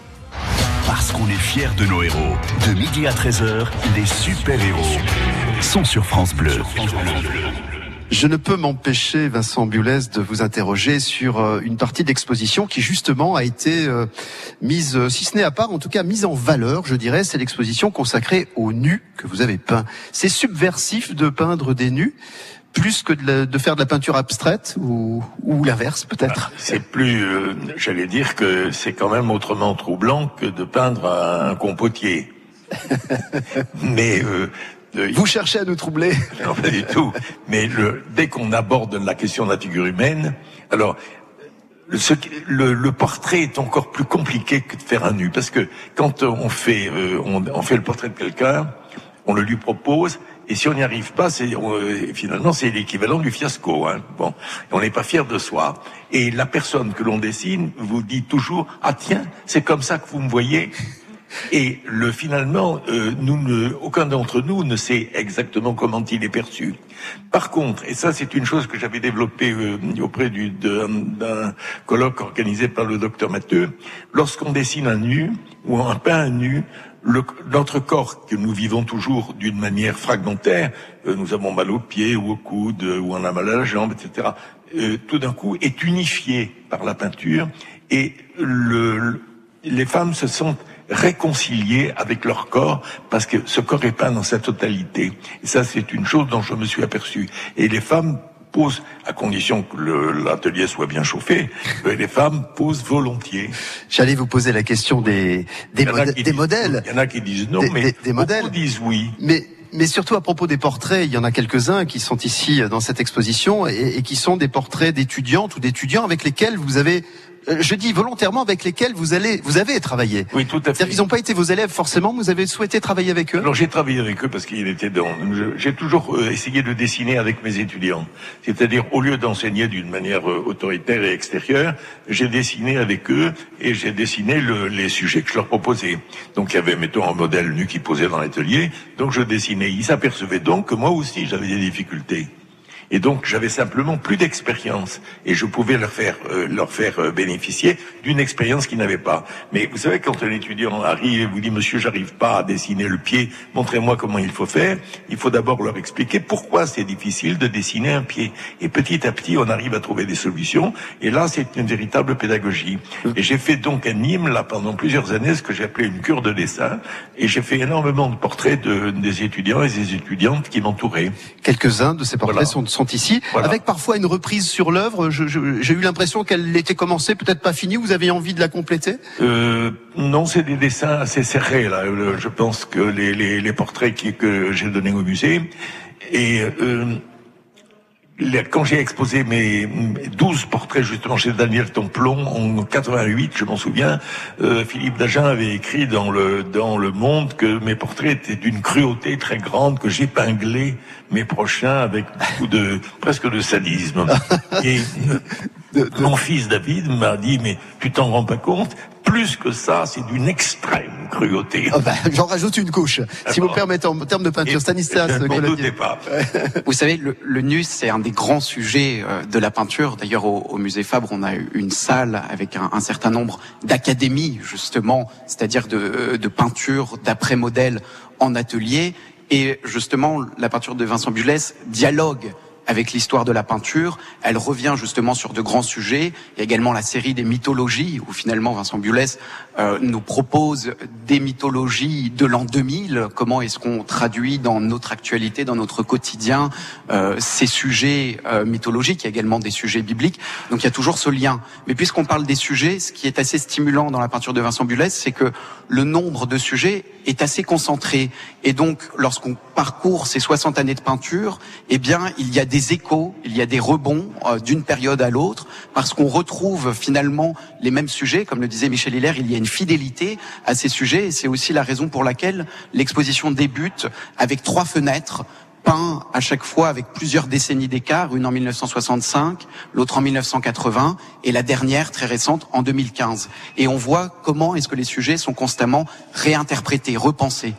Speaker 1: Parce qu'on est fiers de nos héros. De midi à 13h, les super-héros sont sur France Bleu.
Speaker 3: Je ne peux m'empêcher, Vincent Biolès, de vous interroger sur euh, une partie d'exposition qui justement a été euh, mise, euh, si ce n'est à part, en tout cas mise en valeur, je dirais. C'est l'exposition consacrée aux nus que vous avez peints. C'est subversif de peindre des nus plus que de, la- de faire de la peinture abstraite ou, ou l'inverse peut-être.
Speaker 6: C'est plus, euh, j'allais dire que c'est quand même autrement troublant que de peindre un, un compotier. Mais euh,
Speaker 3: Vous cherchez à nous troubler.
Speaker 6: Non, pas du tout. Mais le, dès qu'on aborde la question de la figure humaine, alors le- le portrait est encore plus compliqué que de faire un nu, parce que quand on fait, euh, on, on fait le portrait de quelqu'un, on le lui propose, et si on n'y arrive pas, c'est euh, finalement c'est l'équivalent du fiasco. Hein. Bon, on n'est pas fier de soi. Et la personne que l'on dessine vous dit toujours ah tiens, c'est comme ça que vous me voyez. Et le finalement, euh, nous ne, aucun d'entre nous ne sait exactement comment il est perçu. Par contre, et ça c'est une chose que j'avais développée euh, auprès du- d'un colloque organisé par le docteur Matteux, lorsqu'on dessine un nu ou un peint un nu, le- notre corps que nous vivons toujours d'une manière fragmentaire, euh, nous avons mal aux pieds ou au coude ou on a mal à la jambe, etc. euh, tout d'un coup est unifié par la peinture et le- les femmes se sentent réconciliées avec leur corps parce que ce corps est peint dans sa totalité. Et ça, c'est une chose dont je me suis aperçu. Et les femmes posent, à condition que l'atelier soit bien chauffé, euh, les femmes posent volontiers.
Speaker 3: J'allais vous poser la question des, des, modè-
Speaker 6: disent-
Speaker 3: modèles.
Speaker 6: Il y en a qui disent non,
Speaker 3: Des-
Speaker 6: mais
Speaker 3: des- modèles.
Speaker 6: disent oui.
Speaker 3: Mais, mais surtout à propos des portraits, il y en a quelques-uns qui sont ici euh, dans cette exposition et, et qui sont des portraits d'étudiantes ou d'étudiants avec lesquels vous avez, je dis volontairement avec lesquels vous allez, vous avez travaillé.
Speaker 6: Oui, tout à fait.
Speaker 3: C'est-à-dire qu'ils n'ont pas été vos élèves forcément, vous avez souhaité travailler avec eux?
Speaker 6: Alors j'ai travaillé avec eux parce qu'ils étaient dans. J'ai toujours euh, essayé de dessiner avec mes étudiants. C'est-à-dire au lieu d'enseigner d'une manière euh, autoritaire et extérieure, j'ai dessiné avec eux et j'ai dessiné le- les sujets que je leur proposais. Donc il y avait mettons un modèle nu qui posait dans l'atelier, donc je dessinais. Ils s'apercevaient donc que moi aussi j'avais des difficultés. Et donc j'avais simplement plus d'expérience et je pouvais leur faire euh, leur faire euh, bénéficier d'une expérience qu'ils n'avaient pas. Mais vous savez quand un étudiant arrive et vous dit monsieur j'arrive pas à dessiner le pied, montrez-moi comment il faut faire, il faut d'abord leur expliquer pourquoi c'est difficile de dessiner un pied. Et petit à petit on arrive à trouver des solutions et là c'est une véritable pédagogie. Et j'ai fait donc à Nîmes là pendant plusieurs années ce que j'ai appelé une cure de dessin et j'ai fait énormément de portraits de, des étudiants et des étudiantes qui m'entouraient.
Speaker 3: Quelques-uns de ces portraits
Speaker 6: Voilà.
Speaker 3: sont, sont ici,
Speaker 6: Voilà.
Speaker 3: avec parfois une reprise sur l'œuvre. J'ai eu l'impression qu'elle était commencée, peut-être pas finie. Vous avez envie de la compléter?
Speaker 6: Euh, non, c'est des dessins assez serrés là. Le- Je pense que les, les, les portraits qui, que j'ai donnés au musée et euh, quand j'ai exposé mes mes 12 portraits justement chez Daniel Templon en 88, je m'en souviens, euh, Philippe Dagen avait écrit dans le dans le Monde que mes portraits étaient d'une cruauté très grande, que j'épinglais mes prochains avec beaucoup de presque de sadisme. Et euh, mon fils David m'a dit mais tu t'en rends pas compte Plus que ça, c'est d'une extrême cruauté.
Speaker 3: Ah bah, J'en rajoute une couche, si vous permettez, en termes de peinture. Stanislas,
Speaker 6: je doutais pas.
Speaker 8: Vous savez, le, le nu, c'est un des grands sujets euh, de la peinture. D'ailleurs, au, au musée Fabre, on a eu une salle avec un, un certain nombre d'académies, justement, c'est-à-dire de, de peinture d'après-modèle en atelier. Et justement, la peinture de Vincent Bulès dialogue avec l'histoire de la peinture. Elle revient justement sur de grands sujets. Il y a également la série des mythologies, où finalement Vincent Bullès euh, nous propose des mythologies de l'an 2000. Comment est-ce qu'on traduit dans notre actualité, dans notre quotidien, euh, ces sujets euh, mythologiques? Il y a également des sujets bibliques. Donc il y a toujours ce lien. Mais puisqu'on parle des sujets, ce qui est assez stimulant dans la peinture de Vincent Bullès, c'est que le nombre de sujets est assez concentré. Et donc, lorsqu'on parcourt ces 60 années de peinture, eh bien, il y a des échos, il y a des rebonds euh, d'une période à l'autre, parce qu'on retrouve finalement les mêmes sujets. Comme le disait Michel Hiller, il y a une fidélité à ces sujets, et c'est aussi la raison pour laquelle l'exposition débute avec trois fenêtres peint à chaque fois avec plusieurs décennies d'écart, une en 1965, l'autre en 1980 et la dernière très récente en 2015. Et on voit comment est-ce que les sujets sont constamment réinterprétés, repensés.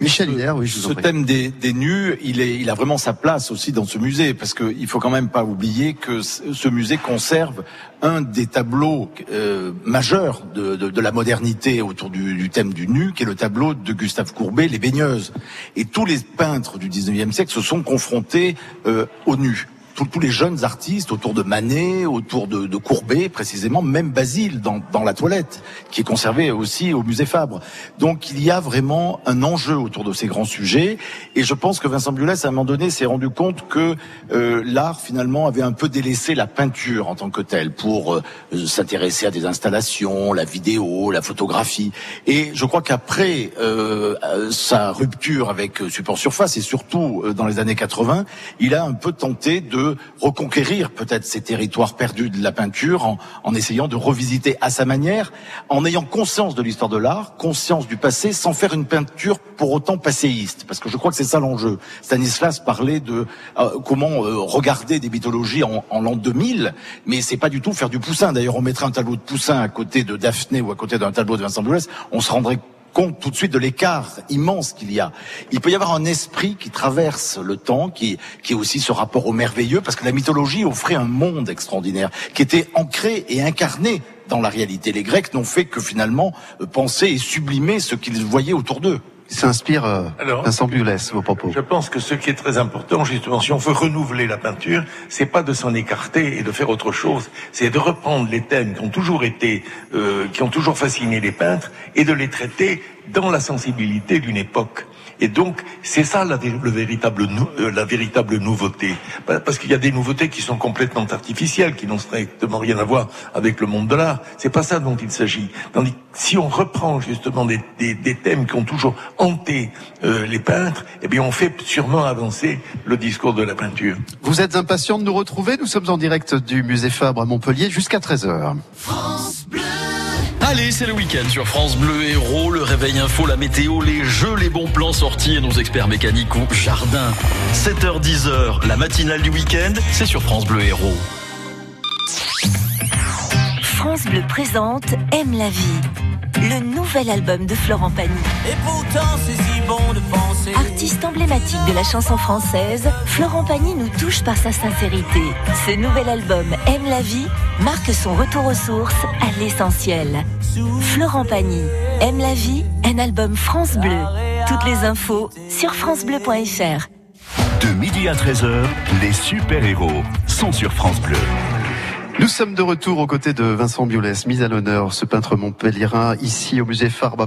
Speaker 3: Michel oui, je
Speaker 7: ce thème des, des, nus, il, est, il a vraiment sa place aussi dans ce musée, parce qu'il faut quand même pas oublier que ce musée conserve un des tableaux euh, majeurs de, de, de, la modernité autour du, du, thème du nu, qui est le tableau de Gustave Courbet, Les Baigneuses. Et tous les peintres du 19e siècle se sont confrontés euh, au nu tous les jeunes artistes autour de Manet, autour de, Courbet, précisément, même Basile dans, la toilette, qui est conservé aussi au musée Fabre. Donc il y a vraiment un enjeu autour de ces grands sujets, et je pense que Vincent Bullès, à un moment donné, s'est rendu compte que euh, l'art, finalement, avait un peu délaissé la peinture en tant que telle, pour euh, s'intéresser à des installations, la vidéo, la photographie. Et je crois qu'après euh, sa rupture avec Support Surface, et surtout euh, dans les années 80, il a un peu tenté de reconquérir peut-être ces territoires perdus de la peinture en, en, essayant de revisiter à sa manière, en ayant conscience de l'histoire de l'art, conscience du passé, sans faire une peinture pour autant passéiste. Parce que je crois que c'est ça l'enjeu. Stanislas parlait de euh, comment euh, regarder des mythologies en, en l'an 2000, mais c'est pas du tout faire du Poussin. D'ailleurs, on mettrait un tableau de Poussin à côté de Daphné ou à côté d'un tableau de Vincent Boulez, on se rendrait compte tout de suite de l'écart immense qu'il y a. Il peut y avoir un esprit qui traverse le temps, qui, qui est aussi ce rapport au merveilleux, parce que la mythologie offrait un monde extraordinaire, qui était ancré et incarné dans la réalité. Les Grecs n'ont fait que finalement euh, penser et sublimer ce qu'ils voyaient autour d'eux
Speaker 3: s'inspire euh, Vincent Bullès, vos propos.
Speaker 6: Je pense que ce qui est très important, justement, si on veut renouveler la peinture, c'est pas de s'en écarter et de faire autre chose, c'est de reprendre les thèmes qui ont toujours été, euh, qui ont toujours fasciné les peintres et de les traiter dans la sensibilité d'une époque. Et donc, c'est ça la, le véritable, euh, la véritable nouveauté. Parce qu'il y a des nouveautés qui sont complètement artificielles, qui n'ont strictement rien à voir avec le monde de l'art. C'est pas ça dont il s'agit. Tandis que si on reprend justement des, des, des thèmes qui ont toujours hanté euh, les peintres, eh bien, on fait sûrement avancer le discours de la peinture.
Speaker 3: Vous êtes impatient de nous retrouver? Nous sommes en direct du musée Fabre à Montpellier jusqu'à 13h.
Speaker 15: France Bleu. Allez, c'est le week-end sur France Bleu Héros, le réveil info, la météo, les jeux, les bons plans sortis et nos experts mécaniques au jardin. 7h-10h, la matinale du week-end, c'est sur France Bleu Héros.
Speaker 4: France Bleu présente Aime la vie, le nouvel album de Florent Pagny.
Speaker 16: Et pourtant, c'est si bon de penser.
Speaker 4: Artiste emblématique de la chanson française, Florent Pagny nous touche par sa sincérité. Ce nouvel album Aime la vie marque son retour aux sources, à l'essentiel. Florent Pagny, Aime la vie, un album France Bleu. Toutes les infos sur francebleu.fr.
Speaker 1: De midi à 13h, les super-héros sont sur France Bleu.
Speaker 3: Nous sommes de retour aux côtés de Vincent Biolès, mis à l'honneur, ce peintre montpellierin, ici au musée Farbe,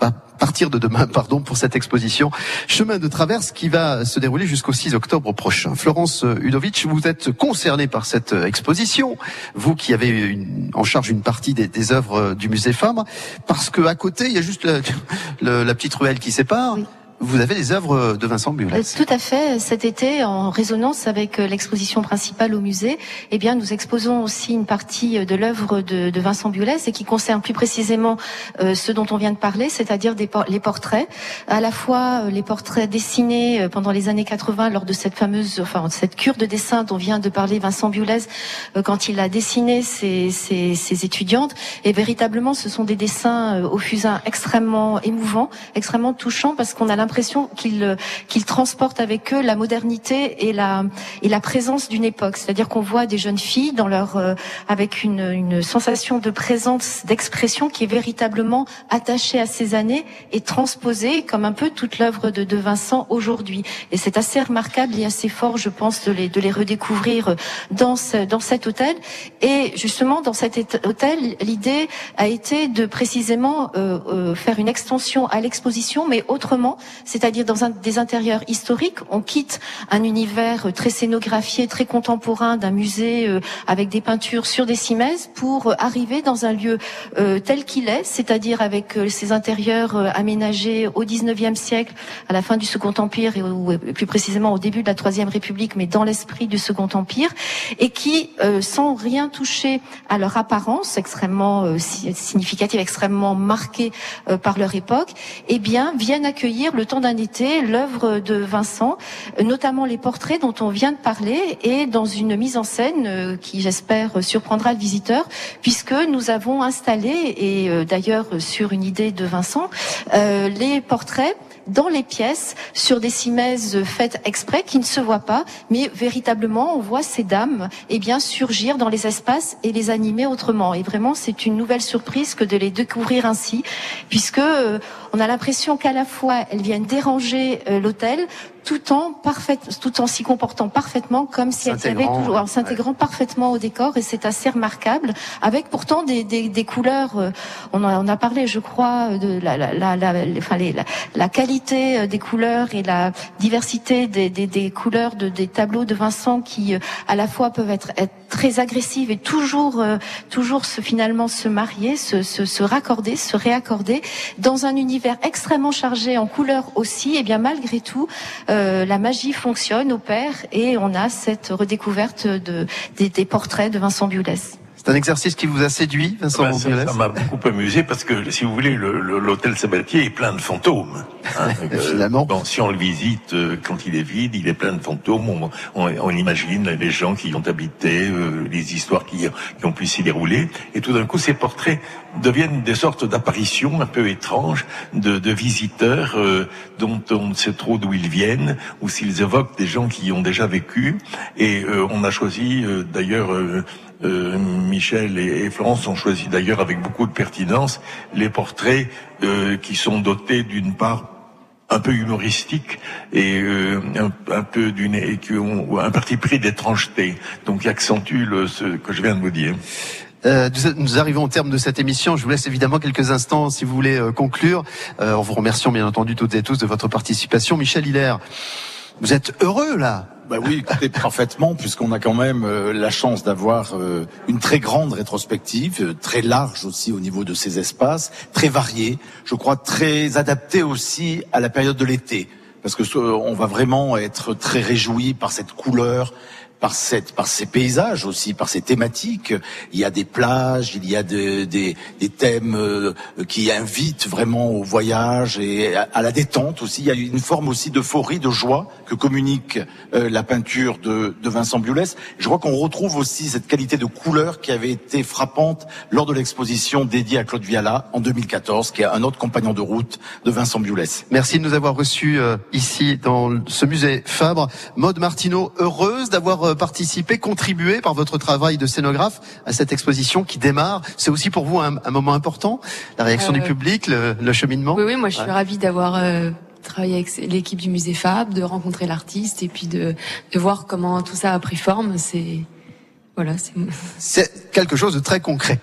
Speaker 3: à partir de demain, pardon, pour cette exposition Chemin de traverse qui va se dérouler jusqu'au 6 octobre prochain. Florence Udovic, vous êtes concernée par cette exposition, vous qui avez en charge une partie des, des œuvres du musée Fabre, parce que à côté, il y a juste la, petite ruelle qui sépare. Vous avez les œuvres de Vincent Bullès.
Speaker 9: Tout à fait. Cet été, en résonance avec l'exposition principale au musée, eh bien, nous exposons aussi une partie de l'œuvre de, Vincent Bullès et qui concerne plus précisément euh, ce dont on vient de parler, c'est-à-dire les portraits, à la fois les portraits dessinés pendant les années 80 lors de cette fameuse, enfin, cette cure de dessin dont vient de parler Vincent euh, quand il a dessiné ses, ses, ses, étudiantes. Et véritablement, ce sont des dessins au fusain extrêmement émouvants, extrêmement touchants parce qu'on a l'impression l'impression qu'ils qu'ils transportent avec eux la modernité et la et la présence d'une époque. C'est-à-dire qu'on voit des jeunes filles dans leur euh, avec une, une sensation de présence, d'expression qui est véritablement attachée à ces années et transposée comme un peu toute l'œuvre de, de Vincent aujourd'hui. Et c'est assez remarquable et assez fort, je pense, de les de les redécouvrir dans ce, dans cet hôtel. Et justement, dans cet hôtel, l'idée a été de précisément euh, euh, faire une extension à l'exposition, mais autrement, c'est-à-dire dans un, des intérieurs historiques. On quitte un univers très scénographié, très contemporain d'un musée euh, avec des peintures sur des cimaises pour euh, arriver dans un lieu euh, tel qu'il est, c'est-à-dire avec euh, ses intérieurs euh, aménagés au 19e siècle, à la fin du Second Empire et, et plus précisément au début de la Troisième République, mais dans l'esprit du Second Empire, et qui, euh, sans rien toucher à leur apparence extrêmement euh, si- significative, extrêmement marquée euh, par leur époque, eh bien, viennent accueillir le temps d'un été l'œuvre de Vincent, notamment les portraits dont on vient de parler, et dans une mise en scène euh, qui, j'espère, surprendra le visiteur, puisque nous avons installé, et euh, d'ailleurs sur une idée de Vincent, euh, les portraits dans les pièces sur des cimaises faites exprès qui ne se voient pas, mais véritablement on voit ces dames eh bien surgir dans les espaces et les animer autrement. Et vraiment c'est une nouvelle surprise que de les découvrir ainsi, puisque euh, on a l'impression qu'à la fois elles viennent déranger euh, l'hôtel tout en parfait, tout en s'y comportant parfaitement comme si elles avaient toujours, en s'intégrant parfaitement au décor et c'est assez remarquable avec pourtant des, des, des couleurs euh, on, a, on a parlé je crois de la, la, la, la, enfin, les- la, la qualité euh, des couleurs et la diversité des, couleurs de, des tableaux de Vincent qui euh, à la fois peuvent être, très agressives et toujours euh, toujours finalement se marier se, se, raccorder se réaccorder dans un univers extrêmement chargé en couleurs aussi et bien malgré tout la magie fonctionne opère et on a cette redécouverte de, des, des portraits de Vincent Biolès.
Speaker 3: C'est un exercice qui vous a séduit, Vincent
Speaker 6: ça
Speaker 3: Biolès
Speaker 6: ça m'a beaucoup amusé parce que, si vous voulez, le- le- l'hôtel Sabatier est plein de fantômes. hein. Euh, bon, si on le visite euh, quand il est vide, il est plein de fantômes. On, on- on imagine les gens qui y ont habité, euh, les histoires qui, qui ont pu s'y dérouler. Et tout d'un coup, ces portraits deviennent des sortes d'apparitions un peu étranges de, de visiteurs euh, dont on ne sait trop d'où ils viennent ou s'ils évoquent des gens qui y ont déjà vécu. Et euh, on a choisi d'ailleurs. Euh, Michel et, Florence ont choisi d'ailleurs avec beaucoup de pertinence les portraits euh, qui sont dotés d'une part un peu humoristique et euh, un, peu d'une et qui ont un parti pris d'étrangeté, donc qui accentue le, ce que je viens de vous dire.
Speaker 3: Euh, nous- nous arrivons au terme de cette émission. Je vous laisse évidemment quelques instants si vous voulez euh, conclure. Euh, en vous remerciant bien entendu toutes et tous de votre participation. Michel Hilaire, vous êtes heureux là
Speaker 7: Bah oui, écoutez, parfaitement, puisqu'on a quand même euh, la chance d'avoir euh, une très grande rétrospective, euh, très large aussi au niveau de ces espaces, très variée, je crois très adaptée aussi à la période de l'été, parce que on va vraiment être très réjoui par cette couleur, par cette, par ces paysages aussi, par ces thématiques. Il y a des plages, il y a de- des, des thèmes euh, qui invitent vraiment au voyage et à, la détente aussi. Il y a une forme aussi d'euphorie, de joie que communique euh, la peinture de, de Vincent Biolès. Je crois qu'on retrouve aussi cette qualité de couleur qui avait été frappante lors de l'exposition dédiée à Claude Viala en 2014, qui est un autre compagnon de route de Vincent Biolès.
Speaker 3: Merci de nous avoir reçus euh, ici dans ce musée Fabre. Maude Martineau, heureuse d'avoir euh, participé, contribué par votre travail de scénographe à cette exposition qui démarre. C'est aussi pour vous un, un moment important, la réaction
Speaker 10: Euh,
Speaker 3: du public, le, le cheminement.
Speaker 10: Oui, oui, moi je suis
Speaker 3: Ouais.
Speaker 10: ravie d'avoir euh, travaillé avec l'équipe du musée Fab, de rencontrer l'artiste et puis de, de voir comment tout ça a pris forme. C'est voilà, c'est
Speaker 3: C'est quelque chose de très concret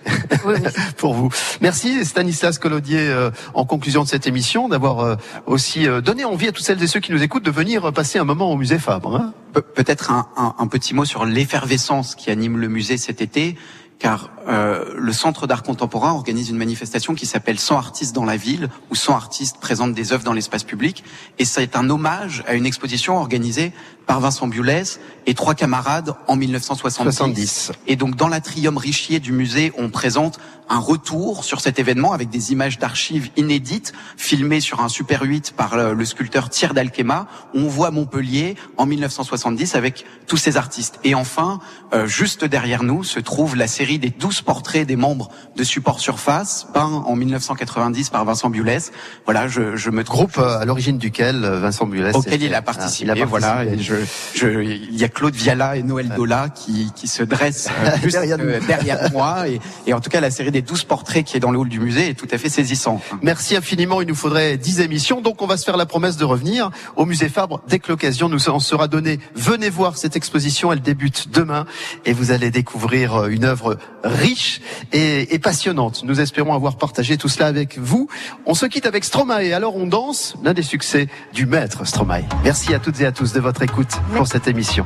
Speaker 3: pour vous. Merci Stanislas Collodier euh, en conclusion de cette émission d'avoir euh, aussi euh, donné envie à toutes celles et ceux qui nous écoutent de venir euh, passer un moment au musée Fabre. hein.
Speaker 8: Pe- Peut-être un, un- un petit mot sur l'effervescence qui anime le musée cet été, car euh, le Centre d'art contemporain organise une manifestation qui s'appelle 100 artistes dans la ville, où 100 artistes présentent des œuvres dans l'espace public, et c'est un hommage à une exposition organisée par Vincent Biolès et trois camarades en 1970.
Speaker 3: 70.
Speaker 8: Et donc dans l'atrium Richier du musée, on présente un retour sur cet événement avec des images d'archives inédites filmées sur un Super 8 par le, sculpteur Thierry d'Alquema. On voit Montpellier en 1970 avec tous ces artistes. Et enfin, euh, juste derrière nous se trouve la série des 12 portraits des membres de Support Surface, peint en 1990 par Vincent Biolès. Voilà, je, je me
Speaker 3: Groupe euh, à l'origine duquel euh, Vincent Biolès
Speaker 8: auquel
Speaker 3: était-
Speaker 8: il a
Speaker 3: Ah,
Speaker 8: participé,
Speaker 3: il a
Speaker 8: voilà.
Speaker 3: participé.
Speaker 8: Et je, je, il y a Claude Viala et Noël Dola qui, qui se dressent
Speaker 3: Derrière nous.
Speaker 8: euh, derrière moi. Et, et en tout cas, la série des 12 portraits qui est dans le hall du musée est tout à fait saisissante.
Speaker 3: Merci infiniment. Il nous faudrait 10 émissions. Donc, on va se faire la promesse de revenir au musée Fabre dès que l'occasion nous en sera donnée. Venez voir cette exposition. Elle débute demain et vous allez découvrir euh, une œuvre riche et, et passionnante. Nous espérons avoir partagé tout cela avec vous. On se quitte avec Stromae. Alors, on danse l'un des succès du maître Stromae. Merci à toutes et à tous de votre écoute pour cette émission.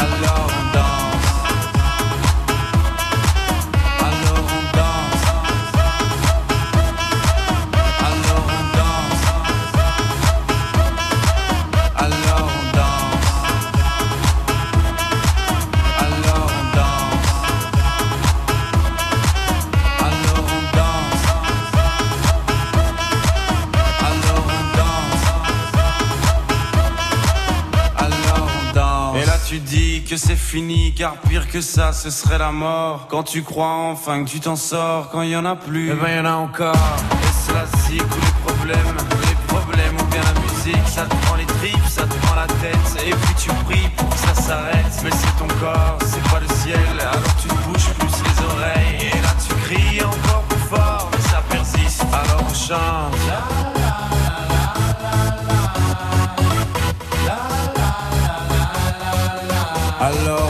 Speaker 16: Hello. Fini, car pire que ça, ce serait la mort. Quand tu crois enfin que tu t'en sors, quand il y en a plus, eh ben y en a encore. Et cela zig tous les problèmes, les problèmes ou bien la musique, ça te prend les tripes, ça te prend la tête. Et puis tu pries pour que ça s'arrête, mais c'est ton corps, c'est pas le ciel. Alors tu te bouges plus les oreilles, et là tu cries encore plus fort, mais ça persiste. Alors on chante. Alors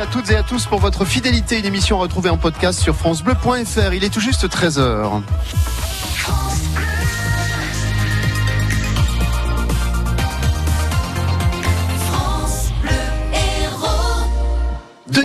Speaker 3: À toutes et à tous pour votre fidélité. Une émission retrouvée en podcast sur FranceBleu.fr. Il est tout juste 13h.